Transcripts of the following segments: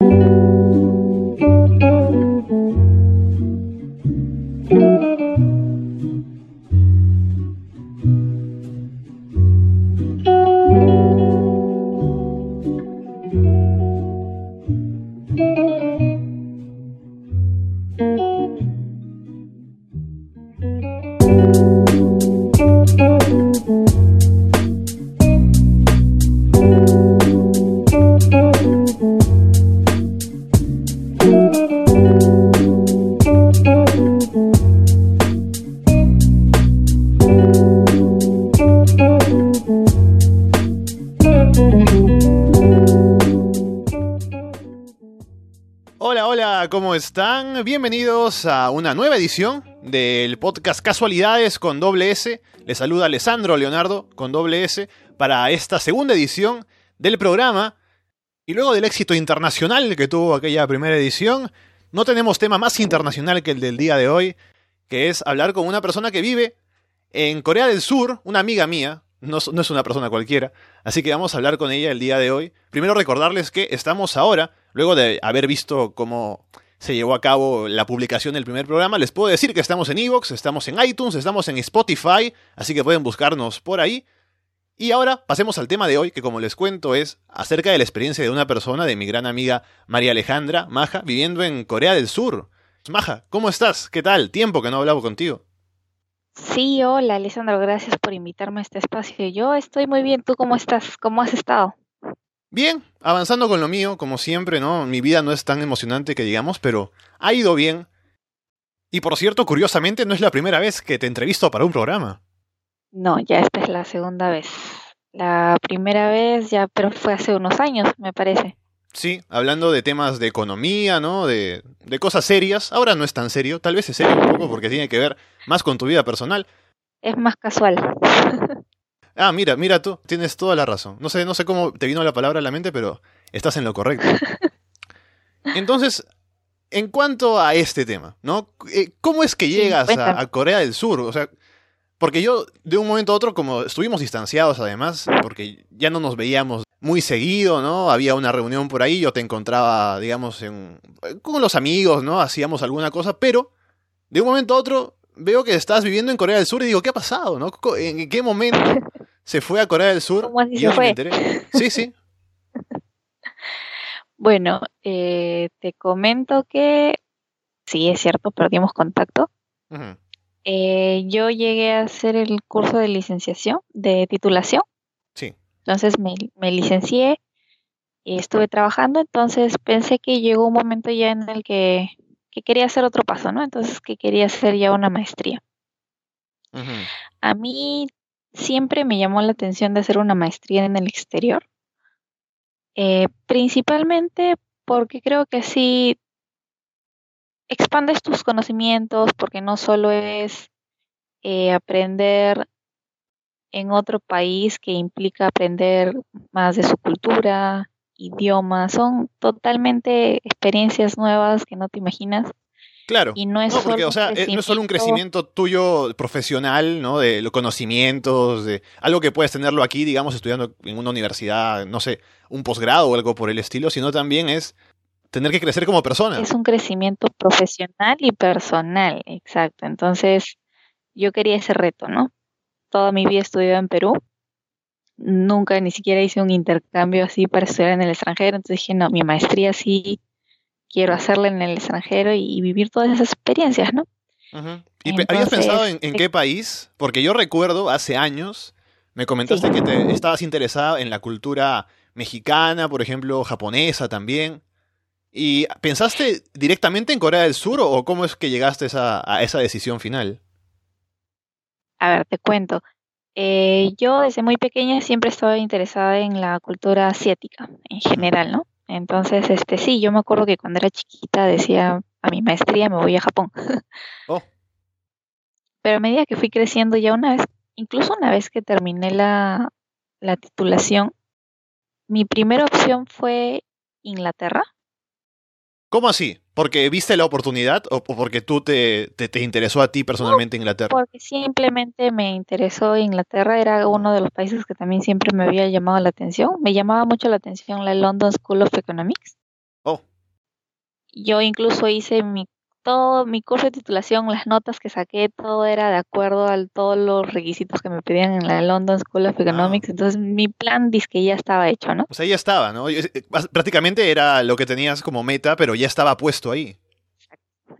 ¿cómo Bienvenidos a una nueva edición del podcast Casualidades con doble S. Les saluda Alessandro Leonardo con doble S para esta segunda edición del programa. Y luego del éxito internacional que tuvo aquella primera edición, no tenemos tema más internacional que el del día de hoy, que es hablar con una persona que vive en Corea del Sur, una amiga mía, no, no, es una persona cualquiera. Así que vamos a hablar con ella el día de hoy. Primero recordarles que estamos ahora, luego de haber visto cómo se llevó a cabo la publicación del primer programa, les puedo decir que estamos en Evox, estamos en iTunes, estamos en Spotify, así que pueden buscarnos por ahí. Y ahora pasemos al tema de hoy, que como les cuento es acerca de la experiencia de una persona, de mi gran amiga María Alejandra Maja, viviendo en Corea del Sur. Maja, ¿cómo estás? ¿Qué tal? Tiempo que no hablaba contigo. Sí, hola Alessandro, gracias por invitarme a este espacio. Yo estoy muy bien, ¿tú cómo estás? ¿Cómo has estado? Bien, avanzando con lo mío, como siempre, ¿no? Mi vida no es tan emocionante que digamos, pero ha ido bien. Y por cierto, curiosamente, no es la primera vez que te entrevisto para un programa. No, ya esta es la segunda vez. La primera vez ya, pero fue hace unos años, me parece. Sí, hablando de temas de economía, ¿no? De, de cosas serias. Ahora no es tan serio, tal vez es serio un poco porque tiene que ver más con tu vida personal. Es más casual. Ah, mira, mira tú, tienes toda la razón. No sé, no sé cómo te vino la palabra a la mente, pero estás en lo correcto. Entonces, en cuanto a este tema, ¿no? Eh, ¿Cómo es que llegas a, Corea del Sur? O sea, porque yo de un momento a otro, como estuvimos distanciados además, porque ya no nos veíamos muy seguido, ¿no? Había una reunión por ahí, yo te encontraba, digamos, en, con los amigos, ¿no? Hacíamos alguna cosa, pero de un momento a otro veo que estás viviendo en Corea del Sur y digo, ¿qué ha pasado, no? ¿En qué momento se fue a Corea del Sur. ¿Cómo así se fue? Sí, sí. bueno, eh, te comento que sí, es cierto, perdimos contacto. Eh, yo llegué a hacer el curso de licenciación, de titulación. Sí. Entonces me, me licencié y estuve trabajando, entonces pensé que llegó un momento ya en el que, que quería hacer otro paso, ¿no? Entonces que quería hacer ya una maestría. A mí siempre me llamó la atención de hacer una maestría en el exterior, eh, principalmente porque creo que así expandes tus conocimientos, porque no solo es eh, aprender en otro país que implica aprender más de su cultura, idioma, son totalmente experiencias nuevas que no te imaginas Claro. Y no es porque, o sea, no es solo un crecimiento tuyo profesional, ¿no? De los conocimientos, de algo que puedes tenerlo aquí, digamos, estudiando en una universidad, no sé, un posgrado o algo por el estilo, sino también es tener que crecer como persona. Es un crecimiento profesional y personal, exacto. Entonces, yo quería ese reto, ¿no? Toda mi vida he estudiado en Perú. Nunca ni siquiera hice un intercambio así para estudiar en el extranjero. Entonces dije, no, mi maestría sí quiero hacerla en el extranjero y, vivir todas esas experiencias, ¿no? ¿Y habías pensado en, qué país? Porque yo recuerdo hace años, me comentaste que te estabas interesada en la cultura mexicana, por ejemplo, japonesa también. ¿Y pensaste directamente en Corea del Sur o cómo es que llegaste a esa decisión final? A ver, te cuento. Eh, yo desde muy pequeña siempre estaba interesada en la cultura asiática en general, ¿no? Entonces, este sí, yo me acuerdo que cuando era chiquita decía a mi maestría me voy a Japón. Oh. Pero a medida que fui creciendo ya una vez, incluso una vez que terminé la, la titulación, mi primera opción fue Inglaterra. ¿Cómo así? ¿Porque viste la oportunidad o porque tú te, te, interesó a ti personalmente Inglaterra? Porque simplemente me interesó Inglaterra, era uno de los países que también siempre me había llamado la atención. Me llamaba mucho la atención la London School of Economics. Oh. Yo incluso hice mi todo mi curso de titulación, las notas que saqué, todo era de acuerdo a todos los requisitos que me pedían en la London School of Economics. Entonces mi plan dice que ya estaba hecho, ¿no? O sea, ya estaba, ¿no? Eh, prácticamente era lo que tenías como meta, pero ya estaba puesto ahí.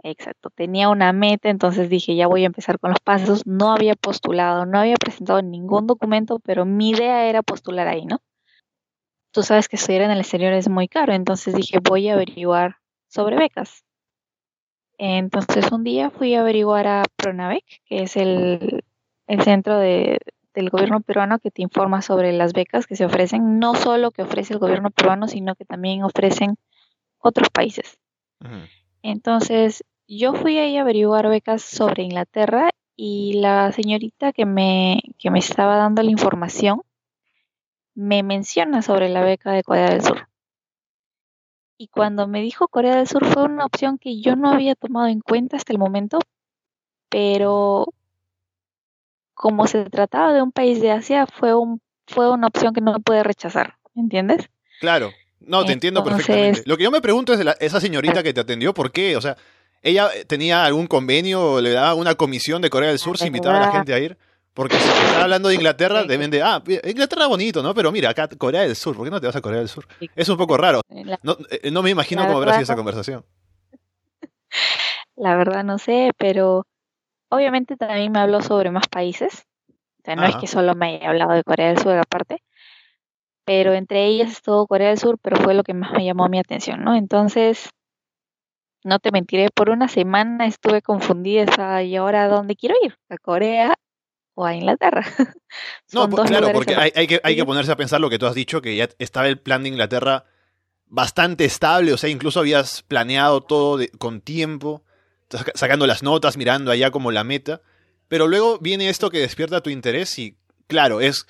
Exacto, tenía una meta, entonces dije, ya voy a empezar con los pasos. No había postulado, no había presentado ningún documento, pero mi idea era postular ahí, ¿no? Tú sabes que estudiar en el exterior es muy caro, entonces dije, voy a averiguar sobre becas. Entonces un día fui a averiguar a Pronavec, que es el, centro de, del gobierno peruano que te informa sobre las becas que se ofrecen, no solo que ofrece el gobierno peruano, sino que también ofrecen otros países. Entonces, yo fui ahí a averiguar becas sobre Inglaterra y la señorita que me, que me estaba dando la información me menciona sobre la beca de Corea del Sur. Y cuando me dijo Corea del Sur fue una opción que yo no había tomado en cuenta hasta el momento, pero como se trataba de un país de Asia, fue, un, fue una opción que no pude rechazar, ¿entiendes? Claro, no, te entiendo perfectamente. Lo que yo me pregunto es de esa señorita que te atendió, ¿por qué? O sea, ¿ella tenía algún convenio, le daba una comisión de Corea del Sur, se invitaba a la gente a ir? Porque si está hablando de Inglaterra, deben de, ah, Inglaterra bonito, ¿no? Pero mira, acá Corea del Sur, ¿por qué no te vas a Corea del Sur? Es un poco raro. No, eh, me imagino cómo habrá sido esa conversación. La verdad no sé, pero obviamente también me habló sobre más países. O sea, no es que solo me haya hablado de Corea del Sur aparte, pero entre ellas estuvo Corea del Sur, pero fue lo que más me llamó mi atención, ¿no? Entonces, no te mentiré, por una semana estuve confundida, ¿y ahora a dónde quiero ir? ¿A Corea o a Inglaterra? no, pues, claro, porque hay, que, hay que ponerse a pensar lo que tú has dicho, que ya estaba el plan de Inglaterra bastante estable, o sea, incluso habías planeado todo con tiempo, sacando las notas, mirando allá como la meta, pero luego viene esto que despierta tu interés y, claro, es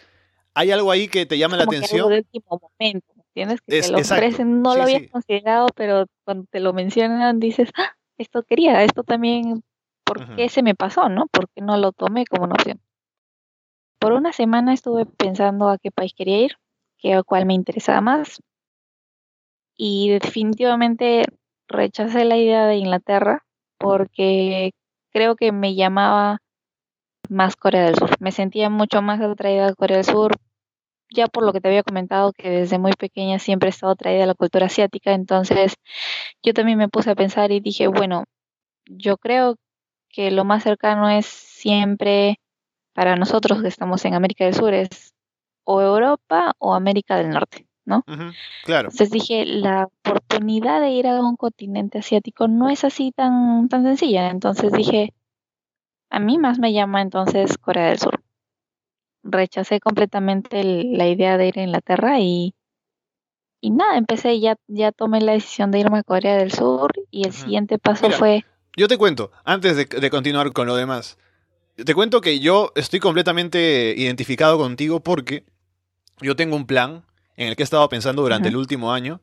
hay algo ahí que te llama la atención. Que último momento, ¿entiendes? Que te lo ofrecen, no lo habías considerado, pero cuando te lo mencionan dices, ah, esto quería, esto también, ¿por qué se me pasó, no? ¿Por qué no lo tomé como una opción? Por una semana estuve pensando a qué país quería ir, qué cuál me interesaba más, y definitivamente rechacé la idea de Inglaterra porque creo que me llamaba más Corea del Sur. Me sentía mucho más atraída a Corea del Sur ya por lo que te había comentado, que desde muy pequeña siempre he estado atraída a la cultura asiática, entonces yo también me puse a pensar y dije, bueno, yo creo que lo más cercano es siempre para nosotros que estamos en América del Sur es o Europa o América del Norte, ¿no? claro. Entonces dije, la oportunidad de ir a un continente asiático no es así tan, tan sencilla, entonces dije, a mí más me llama entonces Corea del Sur rechacé completamente la idea de ir a Inglaterra y, y nada, empecé, ya, ya tomé la decisión de irme a Corea del Sur y el siguiente paso fue... Yo te cuento, antes de, de, continuar con lo demás, te cuento que yo estoy completamente identificado contigo porque yo tengo un plan en el que he estado pensando durante el último año,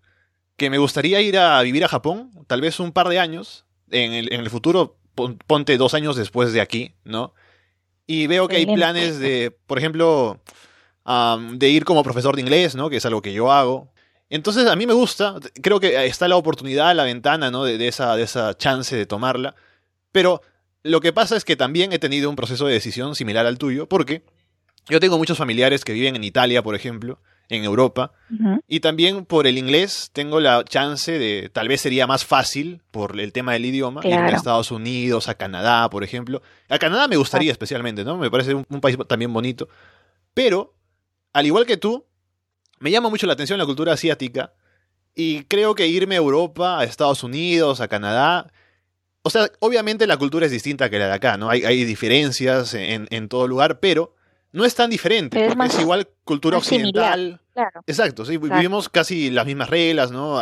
que me gustaría ir a vivir a Japón, tal vez un par de años, en el, en el futuro, ponte dos años después de aquí, ¿no? Y veo que hay planes de, por ejemplo, de ir como profesor de inglés, ¿no? Que es algo que yo hago. Entonces a mí me gusta, creo que está la oportunidad, la ventana, ¿no? De, esa, de esa chance de tomarla. Pero lo que pasa es que también he tenido un proceso de decisión similar al tuyo, porque yo tengo muchos familiares que viven en Italia, por ejemplo, en Europa. Y también por el inglés tengo la chance de, tal vez sería más fácil por el tema del idioma, ir a Estados Unidos, a Canadá, por ejemplo. A Canadá me gustaría especialmente, ¿no? Me parece un, país también bonito. Pero, al igual que tú, me llama mucho la atención la cultura asiática. Y creo que irme a Europa, a Estados Unidos, a Canadá. O sea, obviamente la cultura es distinta que la de acá, ¿no? Hay, hay diferencias en, en todo lugar, pero no es tan diferente, es, igual cultura occidental. Exacto, sí, vivimos casi las mismas reglas, ¿no?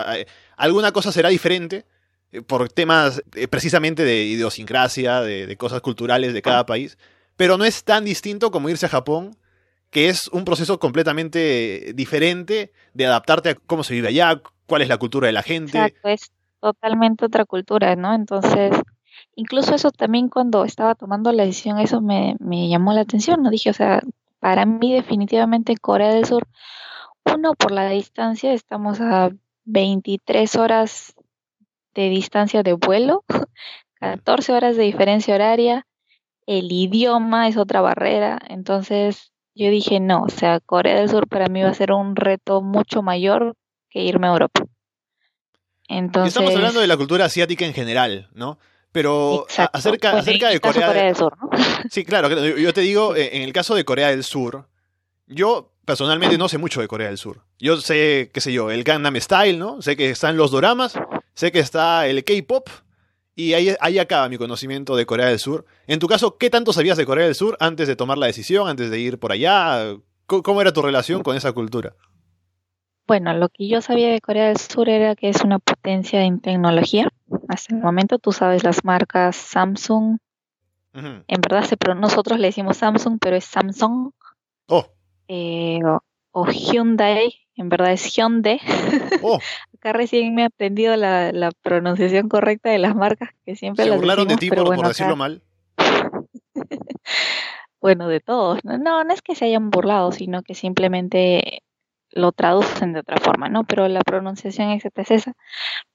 Alguna cosa será diferente eh, por temas eh, precisamente de idiosincrasia, de, cosas culturales de cada país, pero no es tan distinto como irse a Japón, que es un proceso completamente diferente de adaptarte a cómo se vive allá, cuál es la cultura de la gente. Exacto, es totalmente otra cultura, ¿no? Entonces, incluso eso también cuando estaba tomando la decisión, eso me, me llamó la atención, ¿no? Dije, o sea, para mí definitivamente Corea del Sur, uno, por la distancia, estamos a 23 horas de distancia de vuelo, 14 horas de diferencia horaria, el idioma es otra barrera, entonces yo dije no, o sea, Corea del Sur para mí va a ser un reto mucho mayor que irme a Europa. Entonces, Estamos hablando de la cultura asiática en general, ¿no? Pero acerca, pues acerca de Corea, del Sur, ¿no? Sí, claro, yo te digo, eh, en el caso de Corea del Sur, yo personalmente no sé mucho de Corea del Sur. Yo sé, qué sé yo, el Gangnam Style, ¿no? Sé que están los doramas, sé que está el K-pop, y ahí, ahí acaba mi conocimiento de Corea del Sur. En tu caso, ¿qué tanto sabías de Corea del Sur antes de tomar la decisión, antes de ir por allá? ¿Cómo era tu relación con esa cultura? Bueno, lo que yo sabía de Corea del Sur era que es una potencia en tecnología. Hasta el momento tú sabes las marcas Samsung. En verdad nosotros le decimos Samsung, pero es Samsung. Oh. Eh, o, Hyundai, en verdad es Hyundai. Oh. Acá recién me he aprendido la, pronunciación correcta de las marcas que siempre Se las burlaron de ti por, decirlo mal. bueno, de todos. No, no es que se hayan burlado, sino que simplemente lo traducen de otra forma, ¿no? Pero la pronunciación exacta es esa.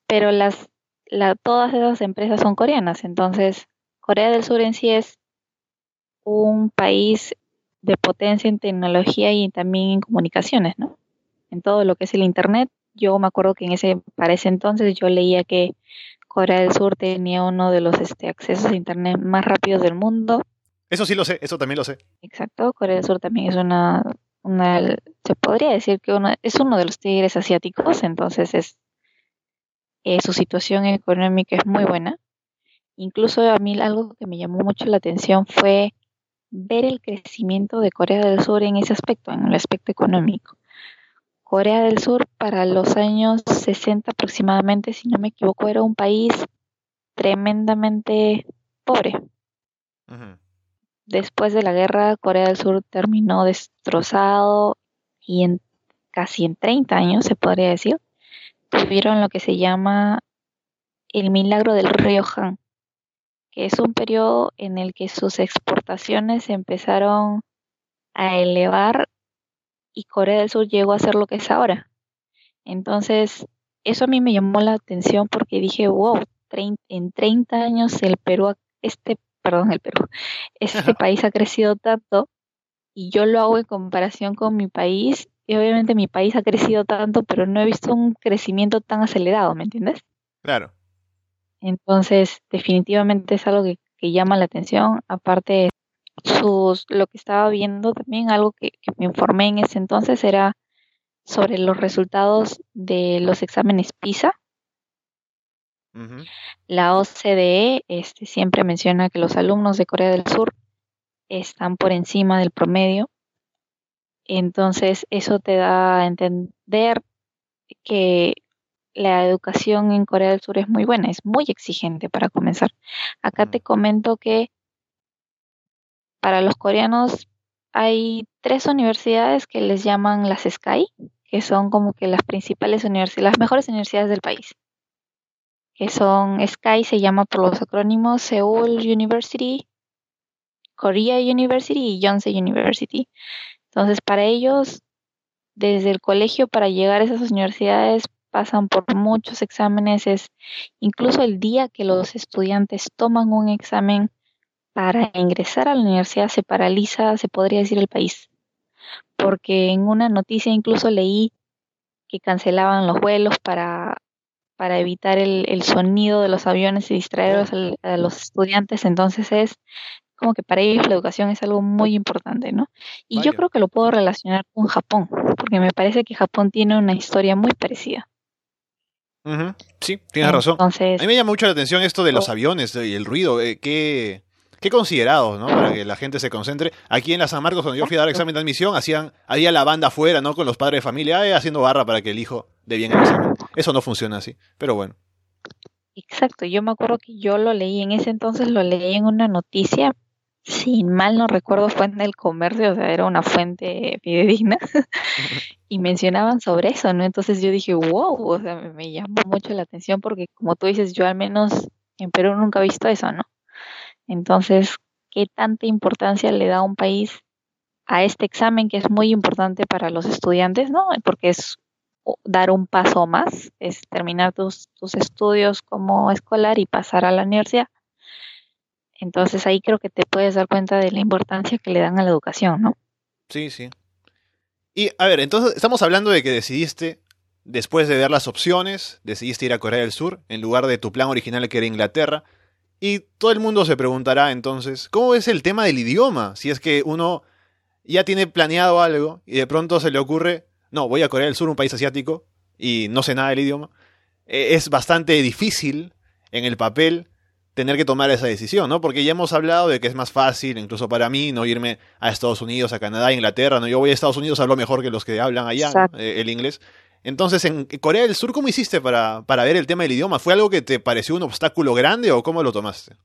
Pero las, la, todas esas empresas son coreanas, entonces Corea del Sur en sí es un país de potencia en tecnología y también en comunicaciones, ¿no? En todo lo que es el Internet. Yo me acuerdo que en ese, para ese entonces yo leía que Corea del Sur tenía uno de los este, accesos a Internet más rápidos del mundo. Eso sí lo sé, eso también lo sé. Exacto, Corea del Sur también es una, una se podría decir que uno, es uno de los tigres asiáticos, entonces es eh, su situación económica es muy buena. Incluso a mí algo que me llamó mucho la atención fue ver el crecimiento de Corea del Sur en ese aspecto, en el aspecto económico. Corea del Sur para los años 60 aproximadamente, si no me equivoco, era un país tremendamente pobre. Después de la guerra, Corea del Sur terminó destrozado y en casi en 30 años, se podría decir, tuvieron lo que se llama el milagro del río Han es un periodo en el que sus exportaciones empezaron a elevar y Corea del Sur llegó a ser lo que es ahora. Entonces, eso a mí me llamó la atención porque dije, wow, en 30 años el Perú, este, perdón, el Perú, este país ha crecido tanto y yo lo hago en comparación con mi país y obviamente mi país ha crecido tanto, pero no he visto un crecimiento tan acelerado, ¿me entiendes? Claro. Entonces, definitivamente es algo que, llama la atención. Aparte, sus, lo que estaba viendo también, algo que, me informé en ese entonces, era sobre los resultados de los exámenes PISA. La OCDE este, siempre menciona que los alumnos de Corea del Sur están por encima del promedio. Entonces, eso te da a entender que la educación en Corea del Sur es muy buena, es muy exigente para comenzar. Acá te comento que para los coreanos hay tres universidades que les llaman las SKY, que son como que las principales universidades, las mejores universidades del país. Que son SKY, se llama por los acrónimos Seoul University, Korea University y Yonsei University. Entonces, para ellos, desde el colegio para llegar a esas universidades pasan por muchos exámenes, es incluso el día que los estudiantes toman un examen para ingresar a la universidad se paraliza, se podría decir, el país. Porque en una noticia incluso leí que cancelaban los vuelos para, para evitar el, sonido de los aviones y distraer a los estudiantes. Entonces es como que para ellos la educación es algo muy importante, ¿no? Y yo creo que lo puedo relacionar con Japón, porque me parece que Japón tiene una historia muy parecida. Sí, tienes razón. a mí me llama mucho la atención esto de los oh. aviones y el ruido. Eh, qué, qué considerados, ¿no? Para que la gente se concentre. Aquí en la San Marcos, cuando yo fui a dar examen de admisión, hacían, había la banda afuera, ¿no? Con los padres de familia, eh, haciendo barra para que el hijo dé bien el examen. Eso no funciona así, pero bueno. Exacto, yo me acuerdo que yo lo leí en ese entonces, lo leí en una noticia, si mal no recuerdo, fue en el comercio, o sea, era una fuente fidedigna, y mencionaban sobre eso, ¿no? Entonces yo dije, wow, o sea, me, llamó mucho la atención porque como tú dices, yo al menos en Perú nunca he visto eso, ¿no? Entonces, ¿qué tanta importancia le da un país a este examen que es muy importante para los estudiantes, ¿no? Porque es dar un paso más, es terminar tus, tus estudios como escolar y pasar a la universidad. Entonces ahí creo que te puedes dar cuenta de la importancia que le dan a la educación, ¿no? Sí, sí. Y a ver, entonces estamos hablando de que decidiste, después de ver las opciones, decidiste ir a Corea del Sur en lugar de tu plan original que era Inglaterra. Y todo el mundo se preguntará entonces, ¿cómo es el tema del idioma? Si es que uno ya tiene planeado algo y de pronto se le ocurre, no, voy a Corea del Sur, un país asiático, y no sé nada del idioma. E, es bastante difícil en el papel tener que tomar esa decisión, ¿no? Porque ya hemos hablado de que es más fácil, incluso para mí, no irme a Estados Unidos, a Canadá, a Inglaterra, ¿no? Yo voy a Estados Unidos, hablo mejor que los que hablan allá eh, el inglés. Entonces, en Corea del Sur, ¿cómo hiciste para, para ver el tema del idioma? ¿Fue algo que te pareció un obstáculo grande o cómo lo tomaste?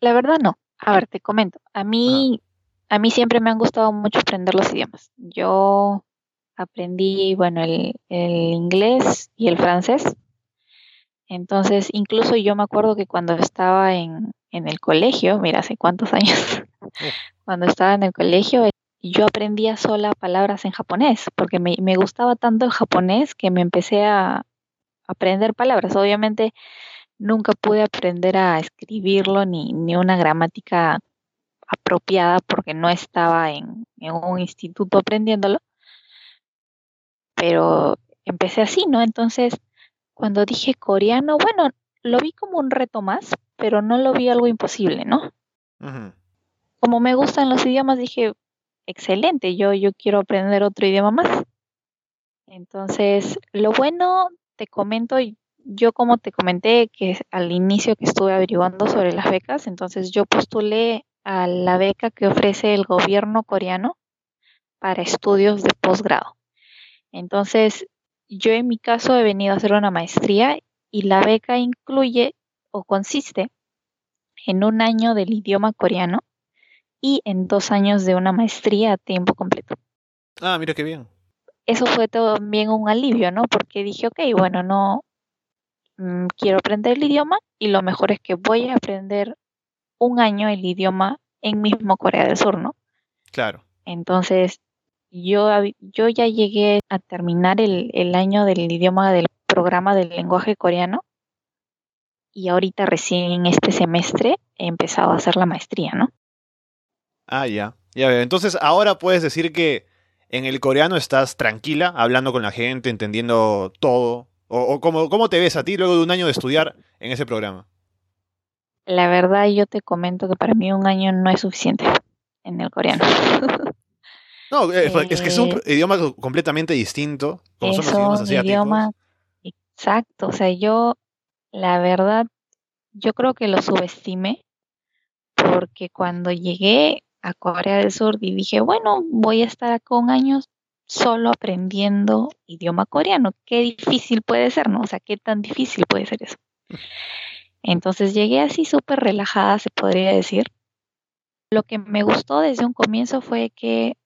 La verdad no. A ver, te comento. A mí, a mí siempre me han gustado mucho aprender los idiomas. Yo aprendí, bueno, el, el inglés y el francés entonces, incluso yo me acuerdo que cuando estaba en, en el colegio, mira, hace cuántos años, cuando estaba en el colegio, yo aprendía sola palabras en japonés, porque me, me gustaba tanto el japonés que me empecé a aprender palabras. Obviamente, nunca pude aprender a escribirlo ni, ni una gramática apropiada porque no estaba en, en, un instituto aprendiéndolo. Pero empecé así, ¿no? Entonces, cuando dije coreano, bueno, lo vi como un reto más, pero no lo vi algo imposible, ¿no? Como me gustan los idiomas, dije, excelente, yo, yo quiero aprender otro idioma más. Entonces, lo bueno, te comento, yo como te comenté que al inicio que estuve averiguando sobre las becas, entonces yo postulé a la beca que ofrece el gobierno coreano para estudios de posgrado. Entonces, yo en mi caso he venido a hacer una maestría y la beca incluye o consiste en un año del idioma coreano y en dos años de una maestría a tiempo completo. Ah, mira qué bien. Eso fue también un alivio, ¿no? Porque dije, ok, bueno, no mm, quiero aprender el idioma y lo mejor es que voy a aprender un año el idioma en mismo Corea del Sur, ¿no? Claro. Entonces, yo, yo ya llegué a terminar el, el año del idioma del programa del lenguaje coreano y ahorita recién este semestre he empezado a hacer la maestría, ¿no? Ah, ya. Ya veo. Entonces, ahora puedes decir que en el coreano estás tranquila, hablando con la gente, entendiendo todo. ¿O, o cómo, cómo te ves a ti luego de un año de estudiar en ese programa? La verdad, yo te comento que para mí un año no es suficiente en el coreano. No, eh, es que es un eh, idioma completamente distinto. Como son los idiomas asiáticos. Idioma, exacto. O sea, yo, la verdad, yo creo que lo subestimé porque cuando llegué a Corea del Sur y dije, bueno, voy a estar acá un año solo aprendiendo idioma coreano. Qué difícil puede ser, ¿no? O sea, qué tan difícil puede ser eso. Entonces llegué así súper relajada, se podría decir. Lo que me gustó desde un comienzo fue que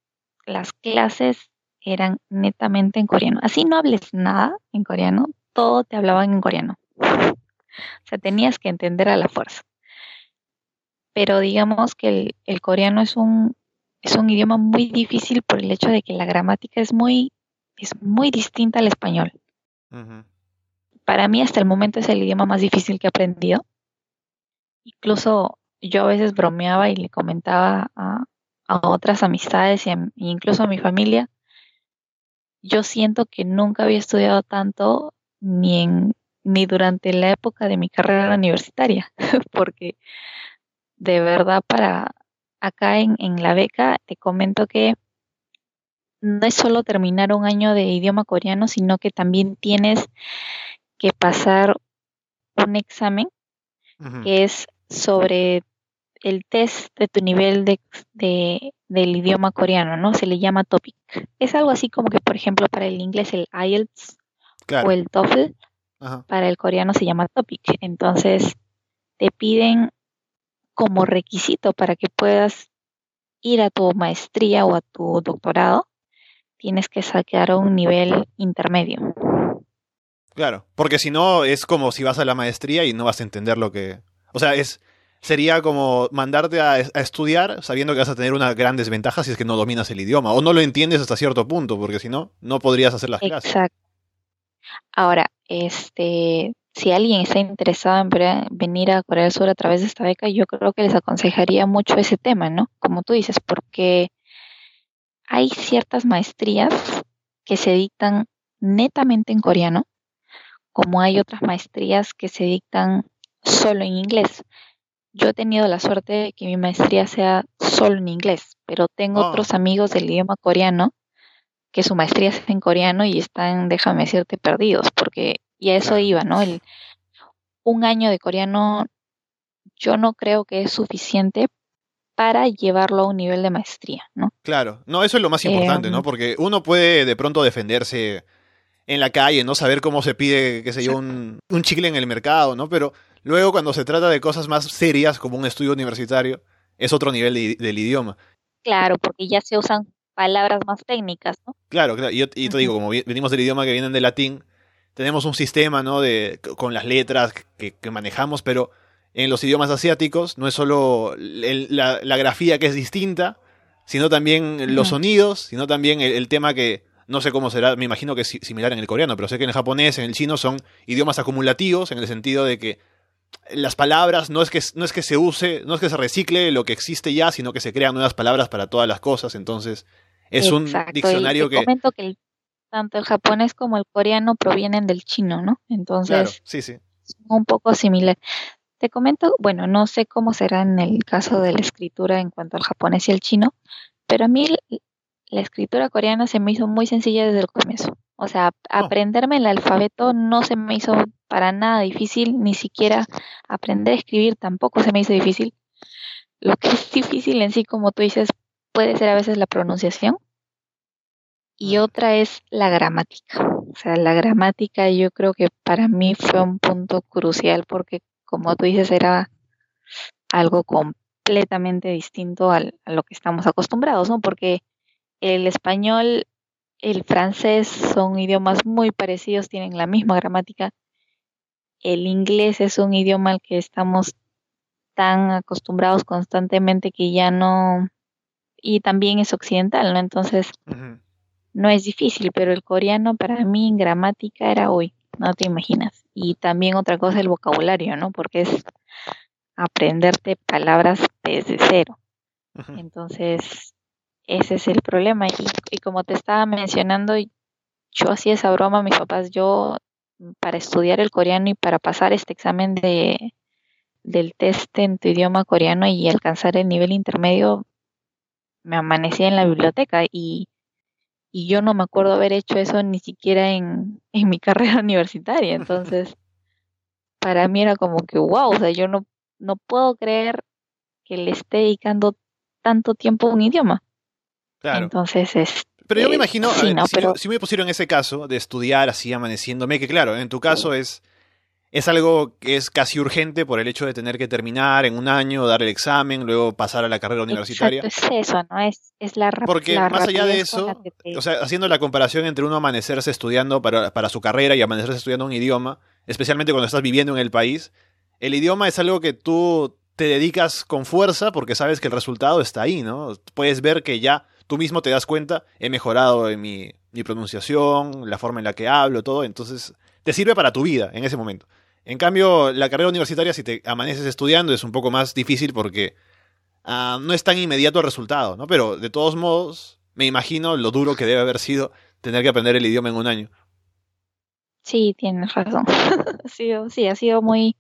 las clases eran netamente en coreano. Así no hables nada en coreano, todo te hablaban en coreano. O sea, tenías que entender a la fuerza. Pero digamos que el, coreano es un, es un idioma muy difícil por el hecho de que la gramática es muy, es muy distinta al español. Para mí hasta el momento es el idioma más difícil que he aprendido. Incluso yo a veces bromeaba y le comentaba a, a otras amistades e incluso a mi familia, yo siento que nunca había estudiado tanto ni en ni durante la época de mi carrera universitaria, porque de verdad para acá en, en la beca te comento que no es solo terminar un año de idioma coreano, sino que también tienes que pasar un examen que es sobre el test de tu nivel de, del idioma coreano, ¿no? Se le llama topic. Es algo así como que, por ejemplo, para el inglés el IELTS o el TOEFL, para el coreano se llama topic. Entonces, te piden como requisito para que puedas ir a tu maestría o a tu doctorado, tienes que sacar un nivel intermedio. Claro, porque si no es como si vas a la maestría y no vas a entender lo que... O sea, es sería como mandarte a, estudiar sabiendo que vas a tener una gran desventaja si es que no dominas el idioma o no lo entiendes hasta cierto punto, porque si no, no podrías hacer las clases. Exacto. Ahora, este, si alguien está interesado en venir a Corea del Sur a través de esta beca, yo creo que les aconsejaría mucho ese tema, ¿no? Como tú dices, porque hay ciertas maestrías que se dictan netamente en coreano, como hay otras maestrías que se dictan solo en inglés. Yo he tenido la suerte de que mi maestría sea solo en inglés, pero tengo Oh. otros amigos del idioma coreano que su maestría es en coreano y están, déjame decirte, perdidos, porque y a eso Claro. iba, ¿no? El, un año de coreano yo no creo que es suficiente para llevarlo a un nivel de maestría, ¿no? Claro, no, eso es lo más importante, Em. ¿no? Porque uno puede de pronto defenderse en la calle, no saber cómo se pide, qué sé yo, un, un chicle en el mercado, ¿no? Pero luego cuando se trata de cosas más serias como un estudio universitario, es otro nivel de- del idioma. Claro, porque ya se usan palabras más técnicas, ¿no? Claro, claro. Y yo, y te digo, como venimos del idioma que vienen del latín, tenemos un sistema, ¿no? De, con las letras que, que manejamos, pero en los idiomas asiáticos no es solo el- la, la grafía que es distinta, sino también los sonidos, sino también el, el tema que no sé cómo será, me imagino que es si- similar en el coreano, pero sé que en el japonés, en el chino son idiomas acumulativos en el sentido de que las palabras no es que no es que se use, no es que se recicle lo que existe ya, sino que se crean nuevas palabras para todas las cosas, entonces es un Exacto, diccionario te que comento que el- tanto el japonés como el coreano provienen del chino, ¿no? Claro, Entonces, sí, sí. son un poco similar. Te comento, bueno, no sé cómo será en el caso de la escritura en cuanto al japonés y el chino, pero a mí la escritura coreana se me hizo muy sencilla desde el comienzo. O sea, Oh. aprenderme el alfabeto no se me hizo para nada difícil, ni siquiera aprender a escribir tampoco se me hizo difícil. Lo que es difícil en sí, como tú dices, puede ser a veces la pronunciación y otra es la gramática. O sea, la gramática yo creo que para mí fue un punto crucial porque, como tú dices, era algo completamente distinto al- a lo que estamos acostumbrados, ¿no? Porque el español, el francés son idiomas muy parecidos, tienen la misma gramática. El inglés es un idioma al que estamos tan acostumbrados constantemente que ya no... Y también es occidental, ¿no? Entonces no es difícil, pero el coreano para mí en gramática era hoy, no te imaginas. Y también otra cosa el vocabulario, ¿no? Porque es aprenderte palabras desde cero. Entonces, ese es el problema. Y, y como te estaba mencionando, yo hacía esa broma mis papás, yo para estudiar el coreano y para pasar este examen de del test en tu idioma coreano y alcanzar el nivel intermedio, me amanecía en la biblioteca y, y yo no me acuerdo haber hecho eso ni siquiera en, en mi carrera universitaria. Entonces, para mí era como que, wow, o sea, yo no, no puedo creer que le esté dedicando tanto tiempo a un idioma. Claro. Entonces, es, Pero yo me eh, imagino, a sí, ver, no, si, pero- yo- si me pusieron en ese caso de estudiar así amaneciéndome, que claro, en tu caso es, es algo que es casi urgente por el hecho de tener que terminar en un año, dar el examen, luego pasar a la carrera universitaria. Exacto, es eso, ¿no? Es, es la, Porque la más allá de eso, te- O sea, haciendo la comparación entre uno amanecerse estudiando para, para su carrera y amanecerse estudiando un idioma, especialmente cuando estás viviendo en el país, el idioma es algo que tú te dedicas con fuerza porque sabes que el resultado está ahí, ¿no? Puedes ver que ya tú mismo te das cuenta, he mejorado en mi, mi pronunciación, la forma en la que hablo, todo, entonces te sirve para tu vida en ese momento. En cambio, la carrera universitaria, si te amaneces estudiando, es un poco más difícil porque ah, no es tan inmediato el resultado, ¿no? Pero de todos modos, me imagino lo duro que debe haber sido tener que aprender el idioma en un año. Sí, tienes razón. ha sido, sí, ha sido muy,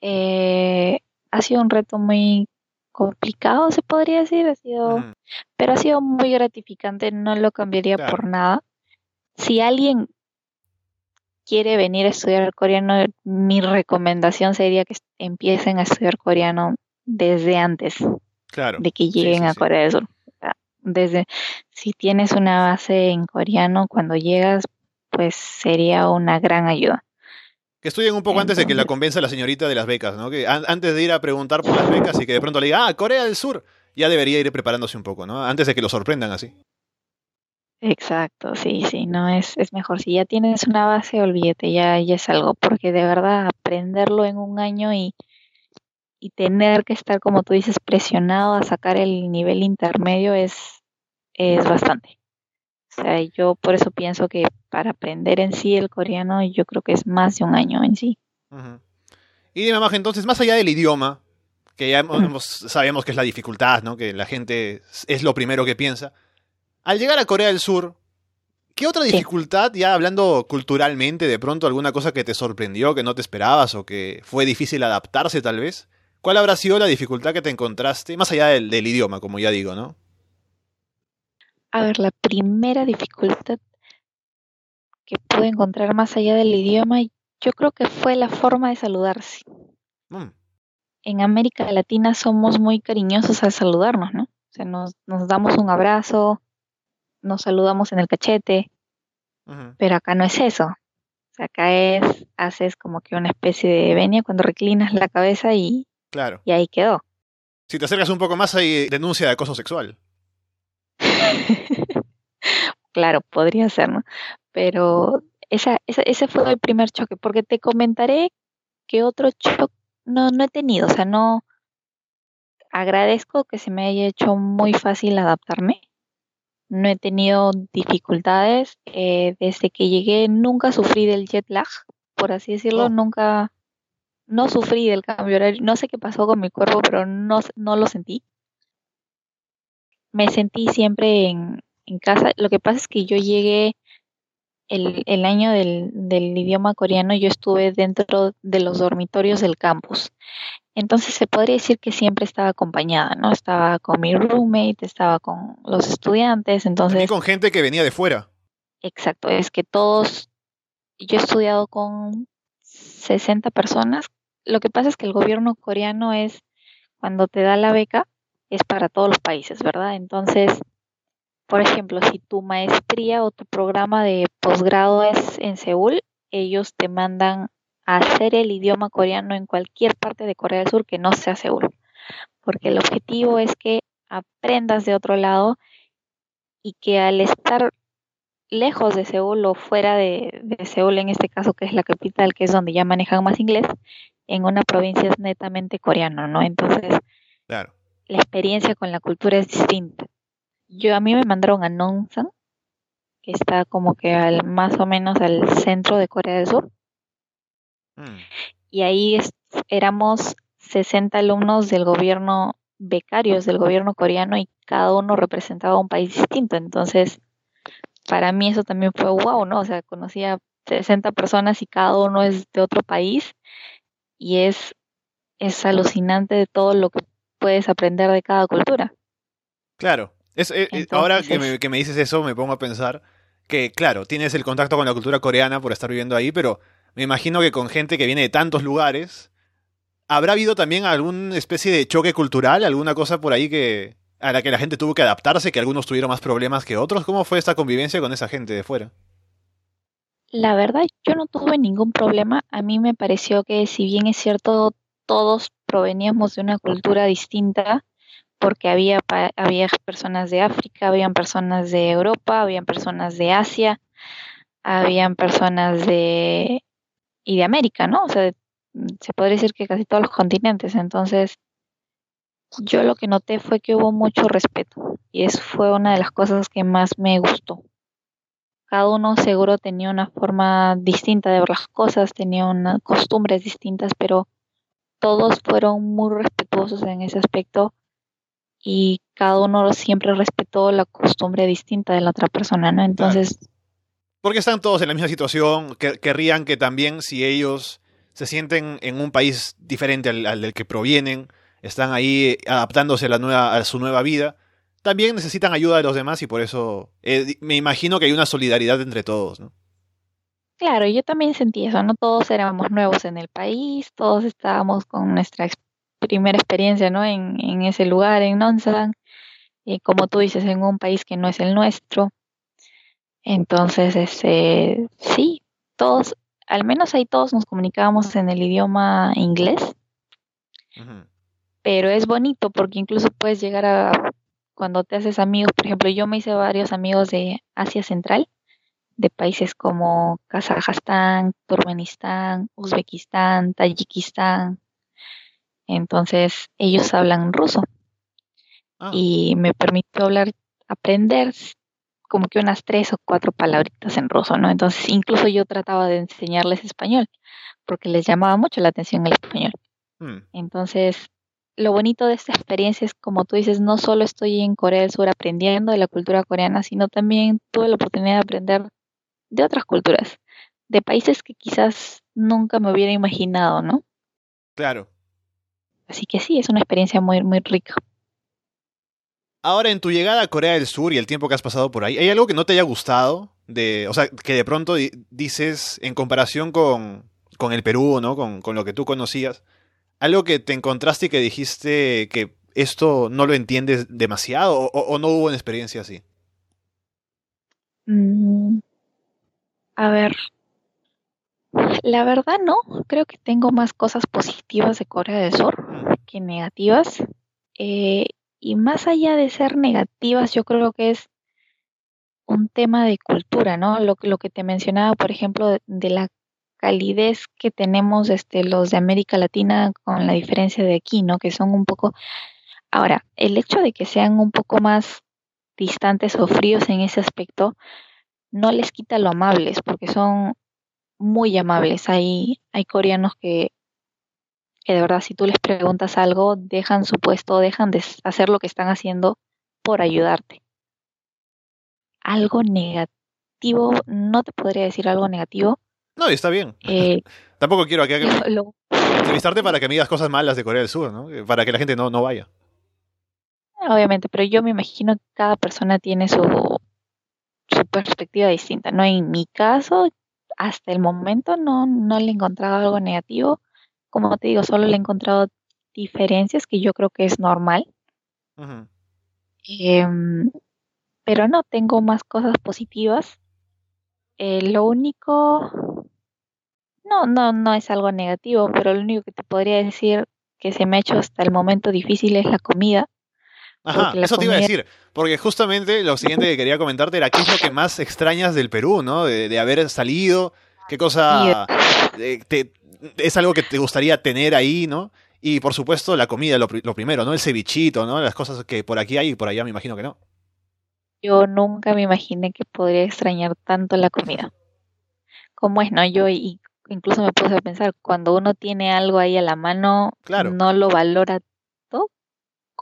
eh, ha sido un reto muy complicado, se podría decir, ha sido, pero ha sido muy gratificante, no lo cambiaría Claro. por nada. Si alguien quiere venir a estudiar coreano, mi recomendación sería que empiecen a estudiar coreano desde antes Claro. de que lleguen sí, a. Corea del Sur. Desde, si tienes una base en coreano cuando llegas, pues sería una gran ayuda. Que estudien un poco antes de que la convenza la señorita de las becas, ¿no? Que an- antes de ir a preguntar por las becas y que de pronto le diga, ah, Corea del Sur, ya debería ir preparándose un poco, ¿no? Antes de que lo sorprendan así. Exacto, sí, sí, no es, es mejor. Si ya tienes una base, olvídate, ya, ya es algo, porque de verdad aprenderlo en un año y, y tener que estar, como tú dices, presionado a sacar el nivel intermedio es, es bastante. O sea, yo por eso pienso que para aprender en sí el coreano, yo creo que es más de un año en sí. Y dime, más entonces, más allá del idioma, que ya sabemos que es la dificultad, ¿no? Que la gente es lo primero que piensa. Al llegar a Corea del Sur, ¿qué otra dificultad, ya hablando culturalmente, de pronto alguna cosa que te sorprendió, que no te esperabas o que fue difícil adaptarse tal vez? ¿Cuál habrá sido la dificultad que te encontraste, más allá del, del idioma, como ya digo, ¿no? A ver, la primera dificultad que pude encontrar más allá del idioma, yo creo que fue la forma de saludarse. Mm. En América Latina somos muy cariñosos al saludarnos, ¿no? O sea, nos, nos damos un abrazo, nos saludamos en el cachete, pero acá no es eso. O sea, acá es, haces como que una especie de venia cuando reclinas la cabeza y, claro. y ahí quedó. Si te acercas un poco más hay denuncia de acoso sexual. claro, podría ser, ¿no? Pero esa, ese fue el primer choque, porque te comentaré que otro choque no, no he tenido, o sea, no agradezco que se me haya hecho muy fácil adaptarme. No he tenido dificultades. Eh, desde que llegué nunca sufrí del jet lag, por así decirlo, oh. nunca, no sufrí del cambio horario. No sé qué pasó con mi cuerpo, pero no, no lo sentí. Me sentí siempre en, en casa. Lo que pasa es que yo llegué el, el año del, del, idioma coreano, yo estuve dentro de los dormitorios del campus. Entonces se podría decir que siempre estaba acompañada, ¿no? Estaba con mi roommate, estaba con los estudiantes, entonces... Y con gente que venía de fuera. Exacto, es que todos... Yo he estudiado con 60 personas. Lo que pasa es que el gobierno coreano es, cuando te da la beca, es para todos los países, ¿verdad? Entonces, por ejemplo, si tu maestría o tu programa de posgrado es en Seúl, ellos te mandan a hacer el idioma coreano en cualquier parte de Corea del Sur que no sea Seúl. Porque el objetivo es que aprendas de otro lado y que al estar lejos de Seúl o fuera de, Seúl, en este caso que es la capital, que es donde ya manejan más inglés, en una provincia es netamente coreano, ¿no? Entonces, claro. La experiencia con la cultura es distinta yo a mí me mandaron a Nonsan, que está como que al más o menos al centro de Corea del Sur. Mm. Y ahí éramos 60 alumnos del gobierno, becarios del gobierno coreano y cada uno representaba un país distinto. Entonces, para mí eso también fue wow, ¿no? O sea, conocía 60 personas y cada uno es de otro país y es, es alucinante de todo lo que puedes aprender de cada cultura. Claro, es, eh, eh, ahora que me, que me, dices eso, me pongo a pensar que, claro, tienes el contacto con la cultura coreana por estar viviendo ahí, pero me imagino que con gente que viene de tantos lugares, ¿habrá habido también alguna especie de choque cultural, alguna cosa por ahí que a la que la gente tuvo que adaptarse, que algunos tuvieron más problemas que otros? ¿Cómo fue esta convivencia con esa gente de fuera? La verdad, yo no tuve ningún problema. A mí me pareció que si bien es cierto, todos proveníamos de una cultura distinta, porque había, había personas de África, habían personas de Europa, habían personas de Asia, habían personas de y de América, ¿no? O sea, se podría decir que casi todos los continentes. Entonces, yo lo que noté fue que hubo mucho respeto y eso fue una de las cosas que más me gustó. Cada uno seguro tenía una forma distinta de ver las cosas, tenía unas costumbres distintas, pero todos fueron muy respetuosos en ese aspecto y cada uno siempre respetó la costumbre distinta de la otra persona, ¿no? Entonces... Porque están todos en la misma situación, que, querrían que también si ellos se sienten en un país diferente al, del que provienen, están ahí adaptándose a, la nueva, a su nueva vida, también necesitan ayuda de los demás y por eso eh, me imagino que hay una solidaridad entre todos, ¿no? Claro, yo también sentí eso, no todos éramos nuevos en el país, todos estábamos con nuestra primera experiencia, ¿no? En, en ese lugar, en Nonsan, y como tú dices, en un país que no es el nuestro. Entonces, este, sí, todos, al menos ahí todos nos comunicábamos en el idioma inglés. Pero es bonito porque incluso puedes llegar a, cuando te haces amigos, por ejemplo, yo me hice varios amigos de Asia Central, de países como Kazajstán, Turkmenistán, Uzbekistán, Tayikistán, Entonces ellos hablan ruso. Ah, y me permitió hablar, aprender como que unas tres o cuatro palabritas en ruso, ¿no? Entonces incluso yo trataba de enseñarles español, porque les llamaba mucho la atención el español. mm, Entonces, lo bonito de esta experiencia es, como tú dices, no solo estoy en Corea del Sur aprendiendo de la cultura coreana, sino también tuve la oportunidad de aprender de otras culturas, de países que quizás nunca me hubiera imaginado, ¿no? claro. Así que sí, es una experiencia muy, muy rica. Ahora, en tu llegada a Corea del Sur y el tiempo que has pasado por ahí, ¿hay algo que no te haya gustado? De, o sea, que de pronto di- dices, en comparación con, con el Perú, ¿no? Con, con lo que tú conocías, algo que te encontraste y que dijiste que esto no lo entiendes demasiado o no hubo una experiencia así. Mm, a ver, la verdad no, creo que tengo más cosas positivas de Corea del Sur que negativas. Eh, y más allá de ser negativas, yo creo que es un tema de cultura, ¿no? Lo, lo que te mencionaba, por ejemplo, de, de la calidez que tenemos este, los de América Latina con la diferencia de aquí, ¿no? Que son un poco... Ahora, el hecho de que sean un poco más distantes o fríos en ese aspecto no les quita lo amables, porque son muy amables. Hay, hay coreanos que, que de verdad si tú les preguntas algo, dejan su puesto, dejan de hacer lo que están haciendo por ayudarte. Algo negativo, no te podría decir algo negativo. No, y está bien. Eh, Tampoco quiero aquí lo- lo- entrevistarte para que me digas cosas malas de Corea del Sur, ¿no? Para que la gente no, no vaya. obviamente, pero yo me imagino que cada persona tiene su, su perspectiva distinta. No en mi caso, hasta el momento no, no le he encontrado algo negativo. Como te digo, solo le he encontrado diferencias que yo creo que es normal. Em, pero no, tengo más cosas positivas. Eh, lo único, no, no, no es algo negativo, pero lo único que te podría decir que se me ha hecho hasta el momento difícil es la comida. Ajá, eso te iba a decir, porque justamente lo siguiente que quería comentarte era qué es lo que más extrañas del Perú, ¿no? De, de haber salido, qué cosa eh, te- es algo que te gustaría tener ahí, ¿no? Y por supuesto la comida, lo, pri- lo primero, ¿no? El cevichito, ¿no? Las cosas que por aquí hay y por allá me imagino que no. Yo nunca me imaginé que podría extrañar tanto la comida. Como es, ¿no? Yo y incluso me puse a pensar, cuando uno tiene algo ahí a la mano, Claro. no lo valora tanto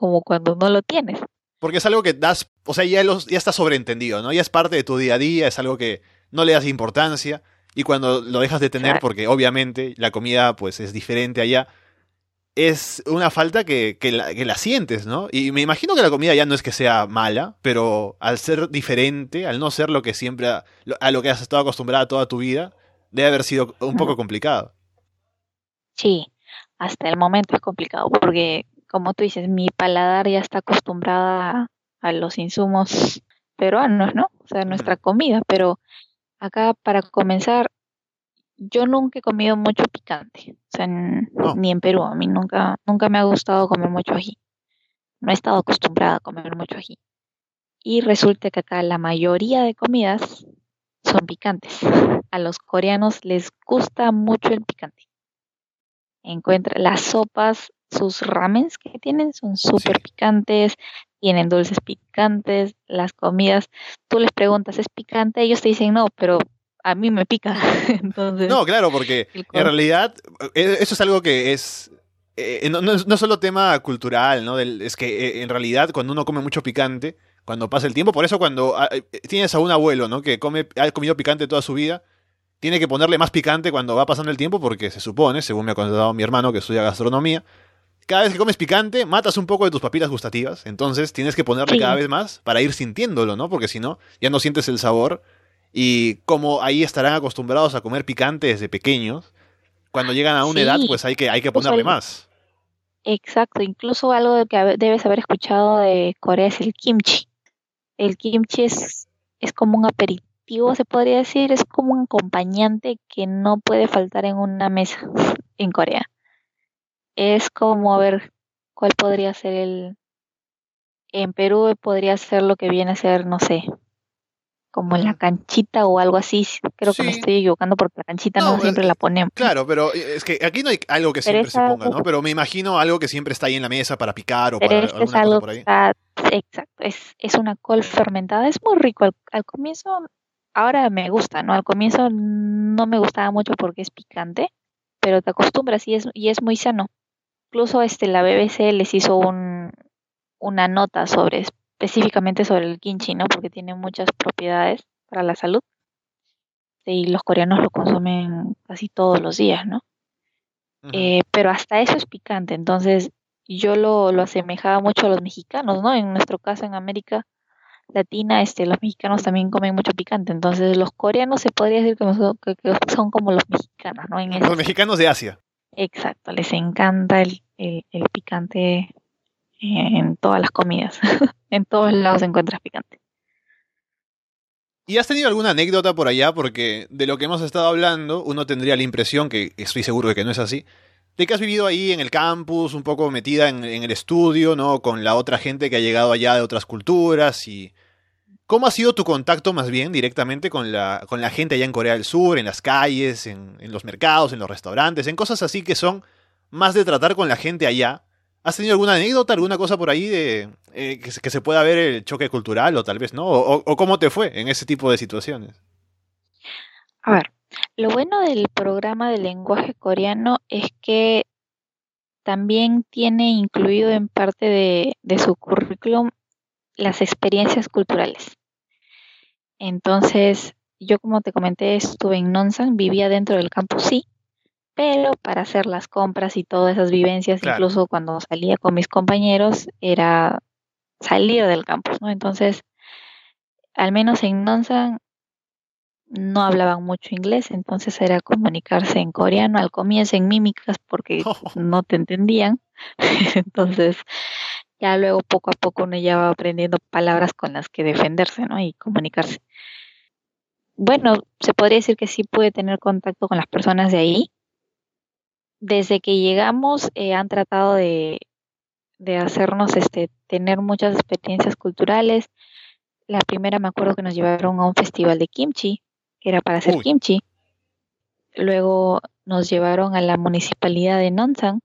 como cuando no lo tienes. Porque es algo que das, o sea, ya, los, ya está sobreentendido, ¿no? Ya es parte de tu día a día, es algo que no le das importancia y cuando lo dejas de tener, porque obviamente la comida pues es diferente allá, es una falta que, que, la, que la sientes, ¿no? Y me imagino que la comida ya no es que sea mala, pero al ser diferente, al no ser lo que siempre, a lo que has estado acostumbrada toda tu vida, debe haber sido un poco complicado. Sí, hasta el momento es complicado porque, como tú dices, mi paladar ya está acostumbrada a los insumos peruanos, ¿no? O sea, nuestra comida, pero acá para comenzar, yo nunca he comido mucho picante, o sea, No. ni en Perú, a mí nunca, nunca me ha gustado comer mucho ají, no he estado acostumbrada a comer mucho ají. Y resulta que acá la mayoría de comidas son picantes. A los coreanos les gusta mucho el picante encuentra las sopas, sus ramens que tienen son súper Sí. picantes, tienen dulces picantes, las comidas, tú les preguntas, ¿es picante? Ellos te dicen no, pero a mí me pica. Entonces, No, claro, porque en realidad eh, eso es algo que es... eh, no, no es no solo tema cultural, ¿no? Del- es que eh, en realidad cuando uno come mucho picante, cuando pasa el tiempo, por eso cuando ah, eh, tienes a un abuelo, ¿no? Que come, ha comido picante toda su vida, tiene que ponerle más picante cuando va pasando el tiempo porque se supone, según me ha contado mi hermano que estudia gastronomía, cada vez que comes picante matas un poco de tus papilas gustativas, entonces tienes que ponerle Sí. cada vez más para ir sintiéndolo, ¿no? Porque si no, ya no sientes el sabor y como ahí estarán acostumbrados a comer picante desde pequeños, cuando llegan a una Sí. edad pues hay que, hay que ponerle más. Exacto, incluso algo que debes haber escuchado de Corea es el kimchi. El kimchi es, es como un aperitivo, se podría decir, es como un acompañante que no puede faltar en una mesa en Corea. Es como, a ver, ¿cuál podría ser el... En Perú podría ser lo que viene a ser, no sé, como en la canchita o algo así. Creo que me estoy equivocando porque la canchita no, siempre la ponemos. Claro, pero es que aquí no hay algo que siempre se ponga, ¿no? Pero me imagino algo que siempre está ahí en la mesa para picar o para este es algo por ahí. exacto, es, es una col fermentada, es muy rico. Al, comienzo, ahora me gusta, ¿no? Al comienzo no me gustaba mucho porque es picante, pero te acostumbras y es, y es muy sano. Incluso este, la BBC les hizo un, una nota sobre específicamente sobre el kimchi, ¿no? Porque tiene muchas propiedades para la salud. Y los coreanos lo consumen casi todos los días, ¿no? eh, pero hasta eso es picante, entonces yo lo, lo asemejaba mucho a los mexicanos, ¿no? En nuestro caso en América Latina, este, los mexicanos también comen mucho picante, entonces los coreanos se podría decir que son, que son como los mexicanos, ¿no? En los mexicanos de Asia. Exacto, les encanta el, el, el picante en todas las comidas. en todos lados encuentras picante. ¿Y has tenido alguna anécdota por allá? Porque de lo que hemos estado hablando, uno tendría la impresión, que estoy seguro de que no es así, de que has vivido ahí en el campus, un poco metida en, el estudio, ¿no? Con la otra gente que ha llegado allá de otras culturas y... ¿Cómo ha sido tu contacto más bien directamente con la, con la gente allá en Corea del Sur, en las calles, en, en los mercados, en los restaurantes, en cosas así que son más de tratar con la gente allá ¿Has tenido alguna anécdota, alguna cosa por ahí de eh, que, se pueda ver el choque cultural o tal vez no? O, cómo te fue en ese tipo de situaciones? A ver, lo bueno del programa de lenguaje coreano es que también tiene incluido en parte de, de su currículum las experiencias culturales. Entonces, yo como te comenté, estuve en Nonsan, vivía dentro del campus, sí, pero para hacer las compras y todas esas vivencias, incluso cuando salía con mis compañeros, era salir del campus, ¿no? Entonces, al menos en Nonsan no hablaban mucho inglés, entonces era comunicarse en coreano, al comienzo en mímicas porque no te entendían, entonces ya luego poco a poco uno ya va aprendiendo palabras con las que defenderse, ¿no? Y comunicarse. Bueno, se podría decir que sí pude tener contacto con las personas de ahí, desde que llegamos eh, han tratado de, de hacernos este, tener muchas experiencias culturales. La primera me acuerdo que nos llevaron a un festival de kimchi, que era para hacer kimchi. Luego nos llevaron a la municipalidad de Nonsan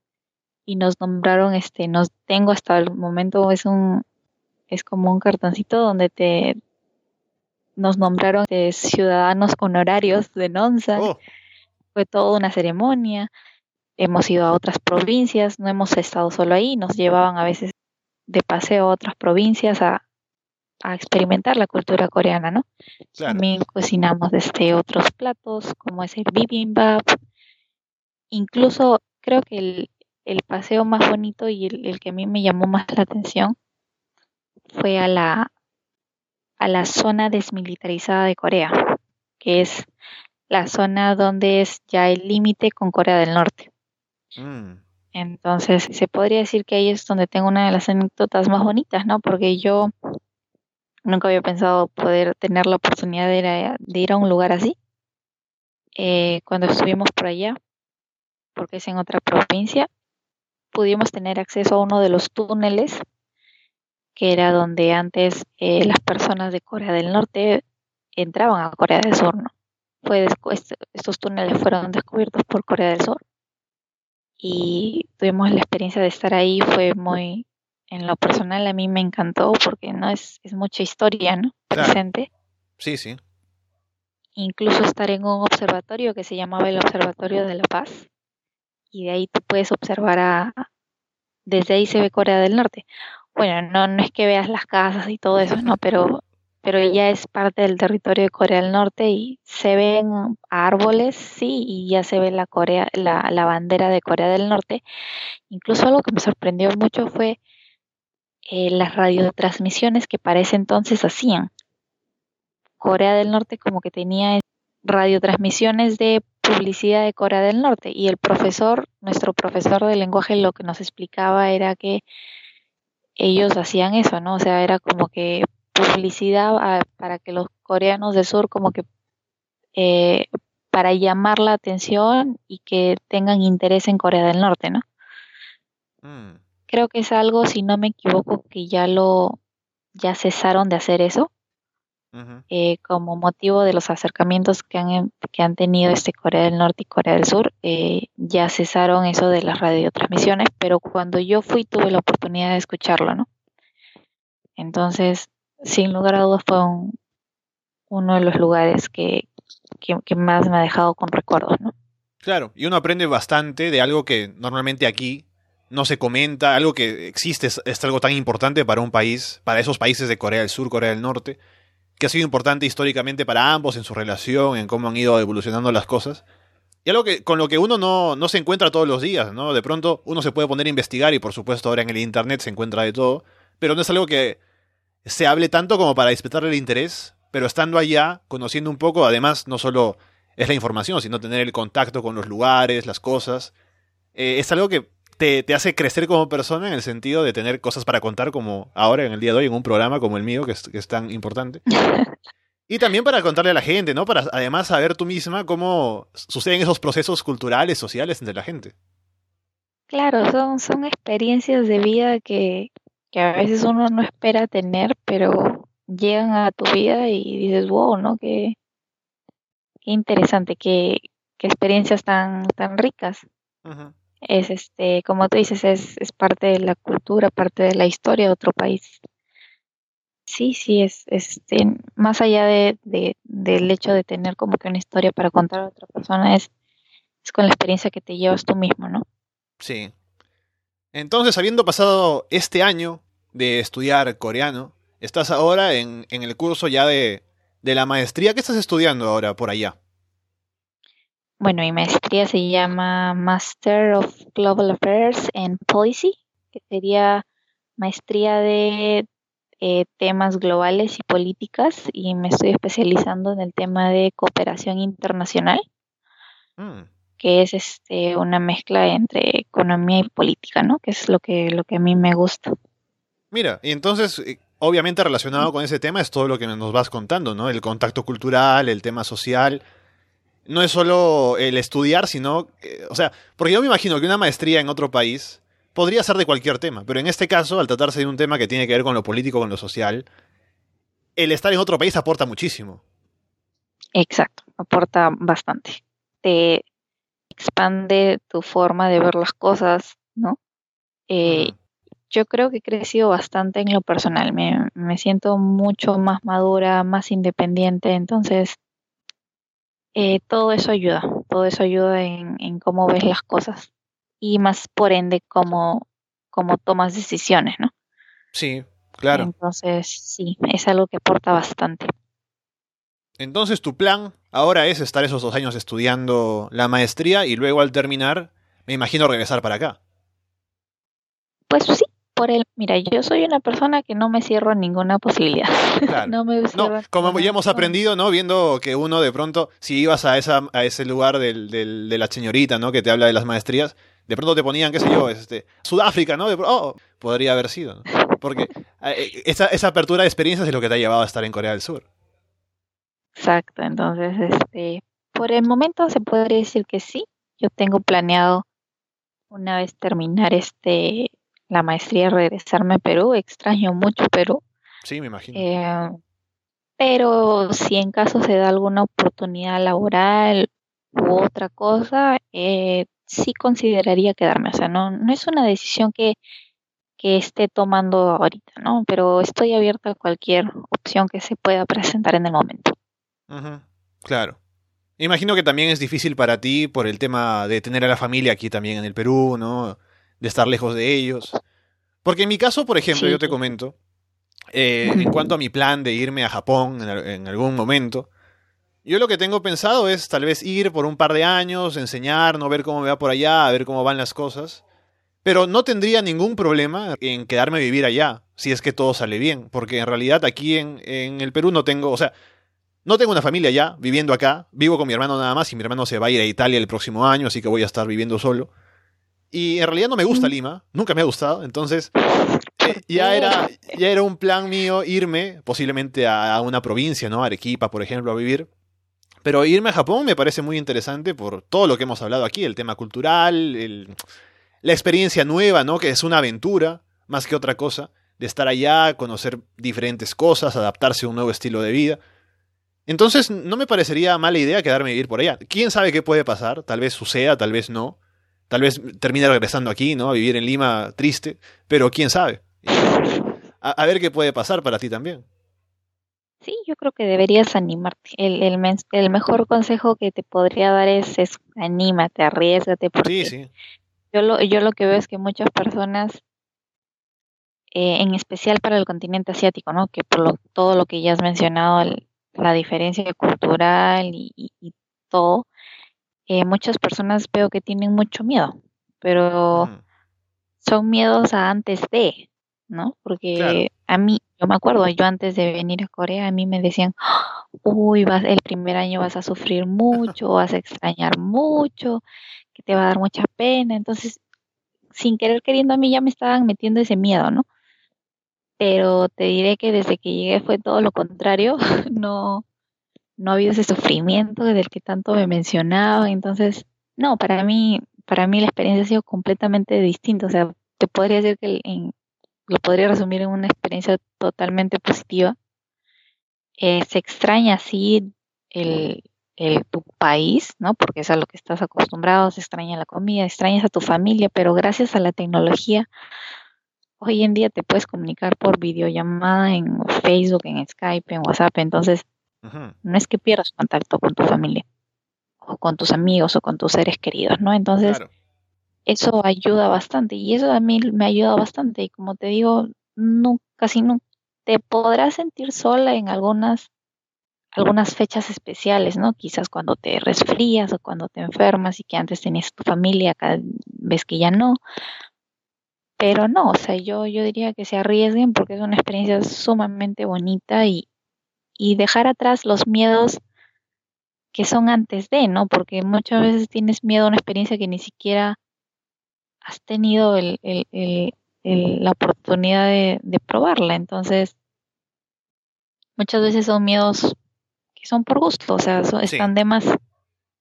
y nos nombraron, este, nos tengo hasta el momento es un, es como un cartoncito donde te nos nombraron de ciudadanos honorarios de Nonsan. Oh. Fue toda una ceremonia hemos ido a otras provincias, no hemos estado solo ahí, nos llevaban a veces de paseo a otras provincias a, experimentar la cultura coreana, ¿no? También cocinamos este otros platos como es el bibimbap. Incluso creo que el, el paseo más bonito y el, el, que a mí me llamó más la atención fue a la a la zona desmilitarizada de Corea, que es la zona donde es ya el límite con Corea del Norte. Mm. Entonces, se podría decir que ahí es donde tengo una de las anécdotas más bonitas, ¿no? Porque yo nunca había pensado poder tener la oportunidad de ir a, un lugar así. Eh, cuando estuvimos por allá, porque es en otra provincia, pudimos tener acceso a uno de los túneles, que era donde antes eh, las personas de Corea del Norte entraban a Corea del Sur, ¿no? Fue estos túneles fueron descubiertos por Corea del Sur y tuvimos la experiencia de estar ahí, fue muy, en lo personal a mí me encantó porque no es, es mucha historia, ¿no? Presente. Sí, sí. Incluso estar en un observatorio que se llamaba el Observatorio de la Paz y de ahí tú puedes observar a, desde ahí se ve Corea del Norte. Bueno, no, no es que veas las casas y todo eso, no, pero pero ella es parte del territorio de Corea del Norte y se ven árboles, sí, y ya se ve la Corea, la, la bandera de Corea del Norte. Incluso algo que me sorprendió mucho fue eh, las radiotransmisiones que para ese entonces hacían. Corea del Norte como que tenía radiotransmisiones de publicidad de Corea del Norte y el profesor, nuestro profesor de lenguaje lo que nos explicaba era que ellos hacían eso, ¿no? O sea, era como que publicidad ah, para que los coreanos del sur como que eh, para llamar la atención y que tengan interés en Corea del Norte, ¿no? Mm. Creo que es algo, si no me equivoco, que ya lo ya cesaron de hacer eso, eh, como motivo de los acercamientos que han, que han tenido este Corea del Norte y Corea del Sur, eh, ya cesaron eso de las radiotransmisiones, pero cuando yo fui tuve la oportunidad de escucharlo, ¿no? Entonces, sin lugar a dudas fue uno de los lugares que, que, más me ha dejado con recuerdos, ¿no? Claro, y uno aprende bastante de algo que normalmente aquí no se comenta, algo que existe, es, es, algo tan importante para un país, para esos países de Corea del Sur, Corea del Norte, que ha sido importante históricamente para ambos en su relación, en cómo han ido evolucionando las cosas. Y algo que, con lo que uno no, no se encuentra todos los días, ¿no? De pronto uno se puede poner a investigar y por supuesto ahora en el Internet se encuentra de todo, pero no es algo que se hable tanto como para despertarle el interés, pero estando allá, conociendo un poco, además no solo es la información, sino tener el contacto con los lugares, las cosas, eh, es algo que te, te, hace crecer como persona en el sentido de tener cosas para contar como ahora en el día de hoy en un programa como el mío que es, que es tan importante. Y también para contarle a la gente, ¿no? Para además saber tú misma cómo suceden esos procesos culturales, sociales entre la gente. Claro, son, son experiencias de vida que, que a veces uno no espera tener, pero llegan a tu vida y dices, wow, ¿no? Qué, qué interesante, qué, qué experiencias tan, tan ricas. Ajá es este, como tú dices, es, es parte de la cultura, parte de la historia de otro país. Sí, sí, es este, más allá de, de, del hecho de tener como que una historia para contar a otra persona, es, es con la experiencia que te llevas tú mismo, ¿no? Sí. Entonces, habiendo pasado este año de estudiar coreano, estás ahora en, en el curso ya de, de la maestría. ¿Qué estás estudiando ahora por allá? Bueno, mi maestría se llama Master of Global Affairs and Policy, que sería maestría de eh, temas globales y políticas y me estoy especializando en el tema de cooperación internacional, mm. que es este una mezcla entre economía y política, ¿no? Que es lo que lo que a mí me gusta. Mira, y entonces eh, obviamente relacionado con ese tema es todo lo que nos vas contando, ¿no? El contacto cultural, el tema social no es solo el estudiar, sino, eh, o sea, porque yo me imagino que una maestría en otro país podría ser de cualquier tema, pero en este caso, al tratarse de un tema que tiene que ver con lo político, con lo social, el estar en otro país aporta muchísimo. Exacto, aporta bastante. Te expande tu forma de ver las cosas, ¿no? Eh, yo creo que he crecido bastante en lo personal, me, me siento mucho más madura, más independiente, entonces eh, todo eso ayuda, todo eso ayuda en, cómo ves las cosas y más por ende cómo, cómo tomas decisiones, ¿no? Sí, claro. Entonces, sí, es algo que aporta bastante. Entonces, tu plan ahora es estar esos dos años estudiando la maestría y luego al terminar, me imagino regresar para acá. Pues sí, por el, mira, yo soy una persona que no me cierro a ninguna posibilidad. no me no, como ya hemos aprendido, ¿no? Viendo que uno de pronto, si ibas a esa a ese lugar del, del, de la señorita, ¿no? Que te habla de las maestrías, de pronto te ponían, qué sé yo, este, Sudáfrica, ¿no? De, oh, podría haber sido, ¿no? Porque eh, esa, esa apertura de experiencias es lo que te ha llevado a estar en Corea del Sur. Exacto, entonces, este, por el momento se podría decir que sí. Yo tengo planeado una vez terminar este la maestría regresarme a Perú. Extraño mucho Perú. Sí, me imagino. Eh, pero si en caso se da alguna oportunidad laboral u otra cosa, eh, sí consideraría quedarme. O sea, no, no es una decisión que, que esté tomando ahorita, ¿no? Pero estoy abierta a cualquier opción que se pueda presentar en el momento. Claro. Imagino que también es difícil para ti por el tema de tener a la familia aquí también en el Perú, ¿no? De estar lejos de ellos. Porque en mi caso, por ejemplo, yo te comento, eh, en cuanto a mi plan de irme a Japón en, algún momento, yo lo que tengo pensado es tal vez ir por un par de años, enseñar, no ver cómo me va por allá, a ver cómo van las cosas. Pero no tendría ningún problema en quedarme a vivir allá, si es que todo sale bien. Porque en realidad aquí en, en el Perú no tengo, o sea, no tengo una familia ya viviendo acá. Vivo con mi hermano nada más y mi hermano se va a ir a Italia el próximo año, así que voy a estar viviendo solo. Y en realidad no me gusta Lima, nunca me ha gustado, entonces eh, ya, era, ya era un plan mío irme posiblemente a, una provincia, ¿no? Arequipa, por ejemplo, a vivir. Pero irme a Japón me parece muy interesante por todo lo que hemos hablado aquí, el tema cultural, la experiencia nueva, ¿no? Que es una aventura, más que otra cosa. de estar allá, conocer diferentes cosas, adaptarse a un nuevo estilo de vida. Entonces, no me parecería mala idea quedarme a vivir por allá. ¿Quién sabe qué puede pasar? Tal vez suceda, tal vez no. Tal vez termine regresando aquí, ¿no? A vivir en Lima triste, pero quién sabe. A, ver qué puede pasar para ti también. Sí, yo creo que deberías animarte. El, el, mejor consejo que te podría dar es, es anímate, arriesgate. Porque sí, sí. Yo lo, yo lo que veo es que muchas personas, eh, en especial para el continente asiático, ¿no? Que por todo lo que ya has mencionado, la diferencia cultural y, todo, eh, muchas personas veo que tienen mucho miedo, pero son miedos a antes de, ¿no? Porque a mí, yo me acuerdo, yo antes de venir a Corea, a mí me decían, uy, vas, el primer año vas a sufrir mucho, vas a extrañar mucho, que te va a dar mucha pena. Entonces, sin querer queriendo a mí ya me estaban metiendo ese miedo, ¿no? Pero te diré que desde que llegué fue todo lo contrario, no, no ha habido ese sufrimiento del que tanto me mencionaba. Entonces, no, para mí, para mí la experiencia ha sido completamente distinta. O sea, te podría decir que lo podría resumir en una experiencia totalmente positiva. Eh, se extraña así el, el, tu país, ¿no? Porque es a lo que estás acostumbrado, se extraña la comida, extrañas a tu familia, pero gracias a la tecnología, hoy en día te puedes comunicar por videollamada en Facebook, en Skype, en WhatsApp, entonces no es que pierdas contacto con tu familia o con tus amigos o con tus seres queridos, ¿no? Entonces, eso ayuda bastante y eso a mí me ayuda bastante y como te digo, no, casi no te podrás sentir sola en algunas algunas fechas especiales, ¿no? Quizás cuando te resfrías o cuando te enfermas y que antes tenías tu familia, cada vez que ya no. Pero no, o sea, yo, yo diría que se arriesguen porque es una experiencia sumamente bonita y, y dejar atrás los miedos que son antes de, ¿no? Porque muchas veces tienes miedo a una experiencia que ni siquiera has tenido el, el, el, la oportunidad de, de, probarla. Entonces, muchas veces son miedos que son por gusto, o sea, están de más.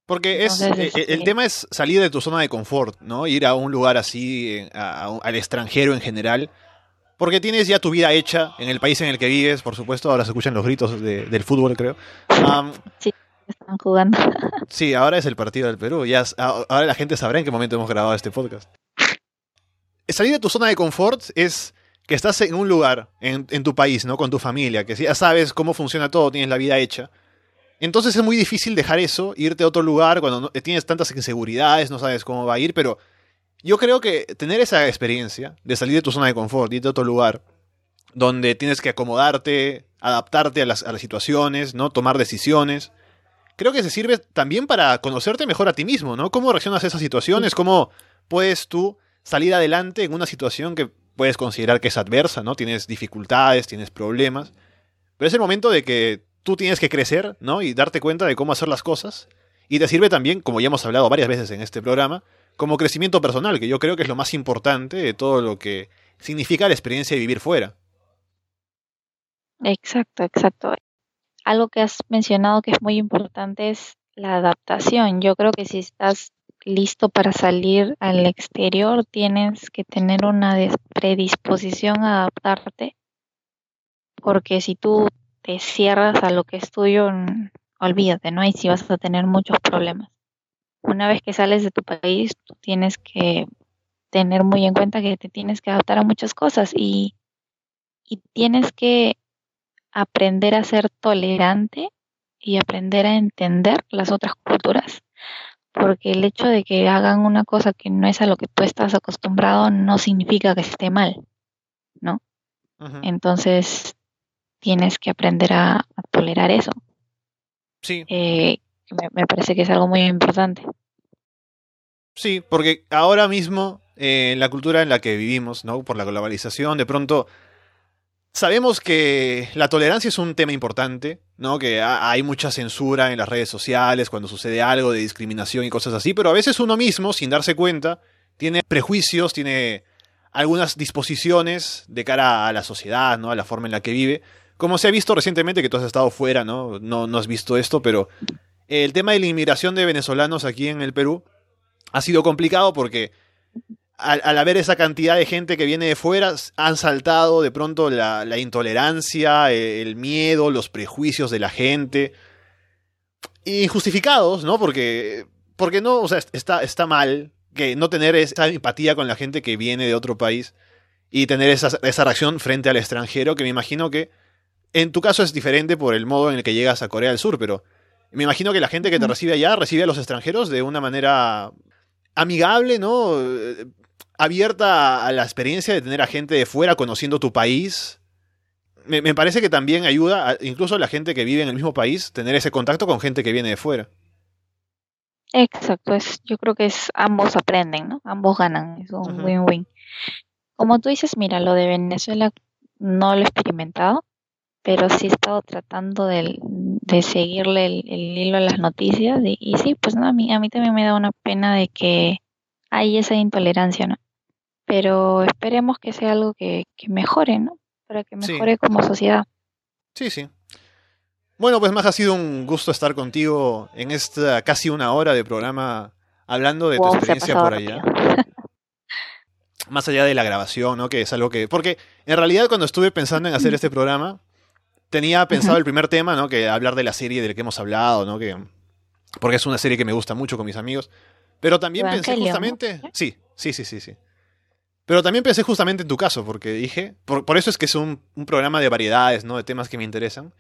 Porque es, eh, el este tema es salir de tu zona de confort, ¿no? Ir a un lugar así, eh, al extranjero en general. Porque tienes ya tu vida hecha en el país en el que vives, por supuesto. Ahora se escuchan los gritos del fútbol, creo. sí, están jugando. sí, ahora es el partido del Perú. Ya, ahora la gente sabrá en qué momento hemos grabado este podcast salir de tu zona de confort es que estás en un lugar, en, tu país, ¿no? Con tu familia, que ya sabes cómo funciona todo, tienes la vida hecha. Entonces es muy difícil dejar eso, irte a otro lugar cuando tienes tantas inseguridades, no sabes cómo va a ir, pero yo creo que tener esa experiencia de salir de tu zona de confort, irte a otro lugar, donde tienes que acomodarte, adaptarte a las, a las situaciones, ¿no? Tomar decisiones. Creo que se sirve también para conocerte mejor a ti mismo, ¿no? ¿Cómo reaccionas a esas situaciones? ¿Cómo puedes tú salir adelante en una situación que puedes considerar que es adversa, ¿no? Tienes dificultades, tienes problemas, pero es el momento de que tú tienes que crecer, ¿no? Y darte cuenta de cómo hacer las cosas. Y te sirve también, como ya hemos hablado varias veces en este programa, como crecimiento personal, que yo creo que es lo más importante de todo lo que significa la experiencia de vivir fuera. Exacto, exacto. Algo que has mencionado que es muy importante es la adaptación. Yo creo que si estás listo para salir al exterior, tienes que tener una predisposición a adaptarte, porque si tú te cierras a lo que es tuyo, olvídate, ¿no? Y si vas a tener muchos problemas. Una vez que sales de tu país, tú tienes que tener muy en cuenta que te tienes que adaptar a muchas cosas y, y tienes que aprender a ser tolerante y aprender a entender las otras culturas porque el hecho de que hagan una cosa que no es a lo que tú estás acostumbrado no significa que esté mal, ¿no? Entonces tienes que aprender a, tolerar eso. Sí. Eh, me, parece que es algo muy importante. Sí, porque ahora mismo eh, en la cultura en la que vivimos, ¿no? Por la globalización, de pronto Sabemos que la tolerancia es un tema importante, ¿no? Que hay mucha censura en las redes sociales cuando sucede algo de discriminación y cosas así, pero a veces uno mismo, sin darse cuenta, tiene prejuicios, tiene algunas disposiciones de cara a la sociedad, ¿no? A la forma en la que vive. Como se ha visto recientemente, que tú has estado fuera, ¿no? No, no has visto esto, pero el tema de la inmigración de venezolanos aquí en el Perú ha sido complicado porque al, haber esa cantidad de gente que viene de fuera, han saltado de pronto la, intolerancia, el miedo, los prejuicios de la gente. Injustificados, ¿no? Porque, porque no, o sea, está, está mal que no tener esa empatía con la gente que viene de otro país y tener esa, esa reacción frente al extranjero, que me imagino que en tu caso es diferente por el modo en el que llegas a Corea del Sur, pero me imagino que la gente que te recibe allá recibe a los extranjeros de una manera amigable, ¿no? Abierta a la experiencia de tener a gente de fuera conociendo tu país. Me, me parece que también ayuda, a, incluso a la gente que vive en el mismo país, tener ese contacto con gente que viene de fuera. Exacto, es, yo creo que es ambos aprenden, ¿no? Ambos ganan, es un win-win. Uh -huh. Como tú dices, mira, lo de Venezuela no lo he experimentado, pero sí he estado tratando de, de seguirle el, el, hilo a las noticias y, y, sí, pues no, a mí, a mí también me da una pena de que hay esa intolerancia, ¿no? Pero esperemos que sea algo que, que mejore, ¿no? Para que mejore sí. como sociedad. Sí, sí. Bueno, pues más ha sido un gusto estar contigo en esta casi una hora de programa hablando de wow, tu experiencia por allá. más allá de la grabación, ¿no? Que es algo que... Porque en realidad cuando estuve pensando en hacer este programa, tenía pensado el primer tema, ¿no? Que hablar de la serie de la que hemos hablado, ¿no? Que, porque es una serie que me gusta mucho con mis amigos. Pero también pensé justamente... Sí, sí, sí, sí, sí. Pero también pensé justamente en tu caso, porque dije... Por, por eso es que es un, un, programa de variedades, ¿no? De temas que me interesan.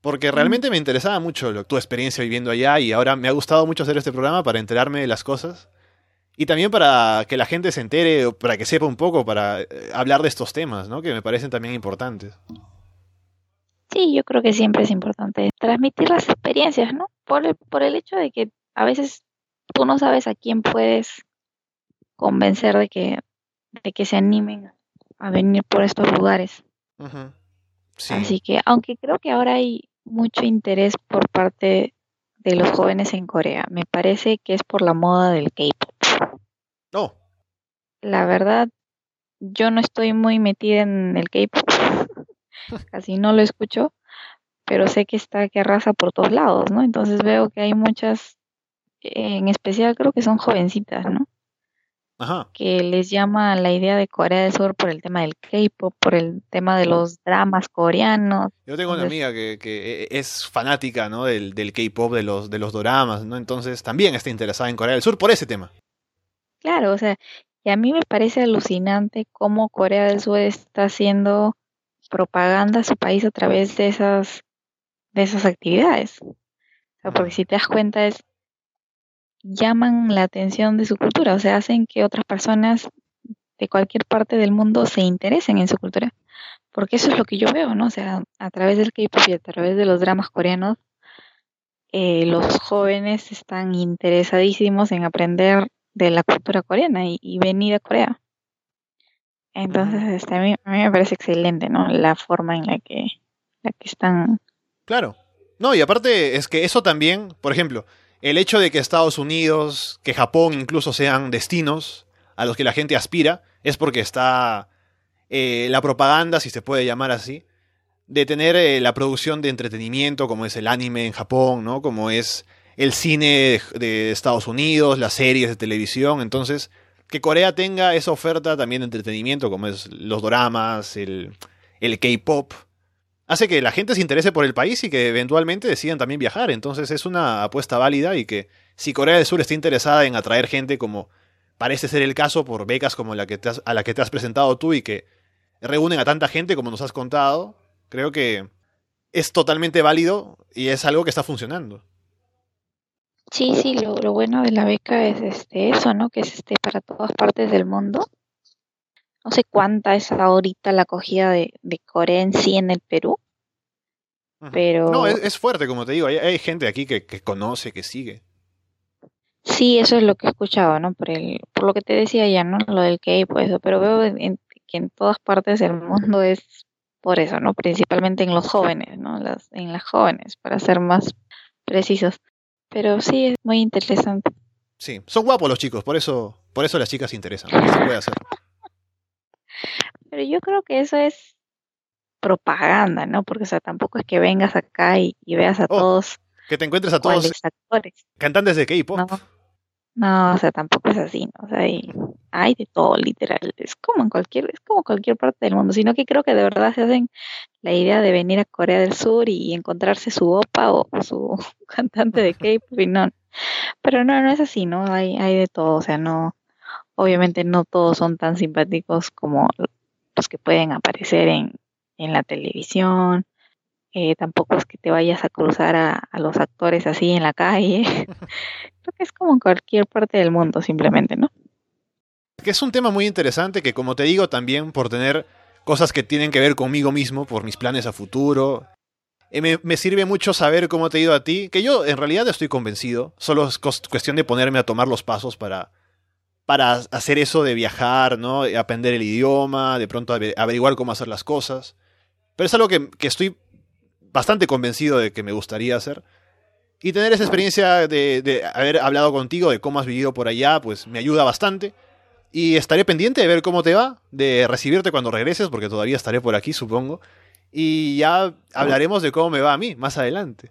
Porque realmente me interesaba mucho lo, tu experiencia viviendo allá y ahora me ha gustado mucho hacer este programa para enterarme de las cosas. Y también para que la gente se entere, para que sepa un poco, para eh, hablar de estos temas, ¿no? Que me parecen también importantes. Sí, yo creo que siempre es importante transmitir las experiencias, ¿no? Por el, por el hecho de que a veces tú no sabes a quién puedes convencer de que, de que se animen a venir por estos lugares. Uh -huh. sí. Así que, aunque creo que ahora hay mucho interés por parte de los jóvenes en Corea. Me parece que es por la moda del K-pop. Oh. La verdad, yo no estoy muy metida en el K-pop. Casi no lo escucho, pero sé que está que arrasa por todos lados, ¿no? Entonces veo que hay muchas, en especial creo que son jovencitas, ¿no? Ajá. que les llama la idea de Corea del Sur por el tema del K-pop, por el tema de los dramas coreanos. Yo tengo Entonces, una amiga que, que, es fanática ¿no? del, del K-pop, de los, de los dramas, ¿no? Entonces también está interesada en Corea del Sur por ese tema. Claro, o sea, y a mí me parece alucinante cómo Corea del Sur está haciendo propaganda a su país a través de esas, de esas actividades. Porque si te das cuenta es llaman la atención de su cultura, o sea, hacen que otras personas de cualquier parte del mundo se interesen en su cultura. Porque eso es lo que yo veo, ¿no? O sea, a través del K-pop y a través de los dramas coreanos, eh, los jóvenes están interesadísimos en aprender de la cultura coreana y venir a Corea. Entonces, este, a, mí, a me parece excelente, ¿no? La forma en la que, la que están. Claro. No, y aparte es que eso también, por ejemplo, el hecho de que Estados Unidos, que Japón incluso sean destinos a los que la gente aspira, es porque está eh, la propaganda, si se puede llamar así, de tener eh, la producción de entretenimiento, como es el anime en Japón, ¿no? Como es el cine de, de Estados Unidos, las series de televisión. Entonces, que Corea tenga esa oferta también de entretenimiento, como es los doramas, el, el K-pop, hace que la gente se interese por el país y que eventualmente decidan también viajar. Entonces es una apuesta válida y que si Corea del Sur está interesada en atraer gente como parece ser el caso por becas como la que te has, a la que te has presentado tú y que reúnen a tanta gente como nos has contado, creo que es totalmente válido y es algo que está funcionando. Sí, sí, lo, lo bueno de la beca es este eso, ¿no? Que es este para todas partes del mundo no sé cuánta es ahorita la acogida de, de Corea en sí en el Perú. Pero... No, es, es fuerte, como te digo. Hay, hay gente aquí que, que, conoce, que sigue. Sí, eso es lo que he escuchado, ¿no? Por, el, por lo que te decía ya, ¿no? Lo del K-pop, eso. Pero veo en, que en todas partes del mundo es por eso, ¿no? Principalmente en los jóvenes, ¿no? Las, en las jóvenes, para ser más precisos. Pero sí, es muy interesante. Sí, son guapos los chicos, por eso, por eso las chicas se interesan. Se puede hacer. Pero yo creo que eso es propaganda, ¿no? Porque, o sea, tampoco es que vengas acá y, y veas a oh, todos. Que te encuentres a todos actores. cantantes de K-pop. No, no, o sea, tampoco es así, ¿no? O sea, hay, hay de todo, literal. Es como en cualquier, es como cualquier parte del mundo, sino que creo que de verdad se hacen la idea de venir a Corea del Sur y encontrarse su opa o su cantante de K-pop y no. Pero no, no es así, ¿no? Hay, hay de todo, o sea, no, obviamente no todos son tan simpáticos como los que pueden aparecer en, en la televisión. Eh, tampoco es que te vayas a cruzar a, a, los actores así en la calle. Creo que es como en cualquier parte del mundo, simplemente, ¿no? Que es un tema muy interesante que, como te digo, también por tener cosas que tienen que ver conmigo mismo, por mis planes a futuro, eh, me, me, sirve mucho saber cómo te ha ido a ti, que yo en realidad estoy convencido, solo es cuestión de ponerme a tomar los pasos para, para hacer eso de viajar, ¿no? Aprender el idioma, de pronto averiguar cómo hacer las cosas. Pero es algo que, que estoy bastante convencido de que me gustaría hacer. Y tener esa experiencia de, de, haber hablado contigo, de cómo has vivido por allá, pues me ayuda bastante. Y estaré pendiente de ver cómo te va, de recibirte cuando regreses, porque todavía estaré por aquí, supongo. Y ya hablaremos de cómo me va a mí más adelante.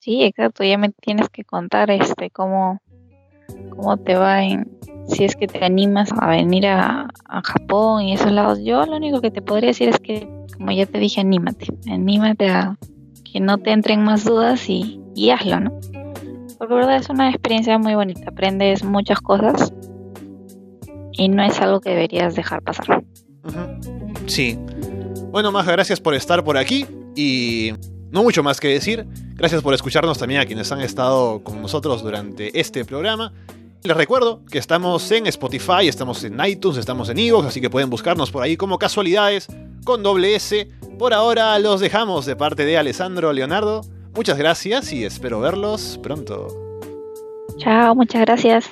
Sí, exacto, ya me tienes que contar este cómo, cómo te va en si es que te animas a venir a, a Japón y esos lados. Yo lo único que te podría decir es que, como ya te dije, anímate, anímate a que no te entren más dudas y, y hazlo, ¿no? Porque verdad es una experiencia muy bonita, aprendes muchas cosas y no es algo que deberías dejar pasar. Sí. Bueno, Maja, gracias por estar por aquí y no mucho más que decir. Gracias por escucharnos también a quienes han estado con nosotros durante este programa. Les recuerdo que estamos en Spotify, estamos en iTunes, estamos en Evox, así que pueden buscarnos por ahí como casualidades con doble S. Por ahora los dejamos de parte de Alessandro Leonardo. Muchas gracias y espero verlos pronto. Chao, muchas gracias.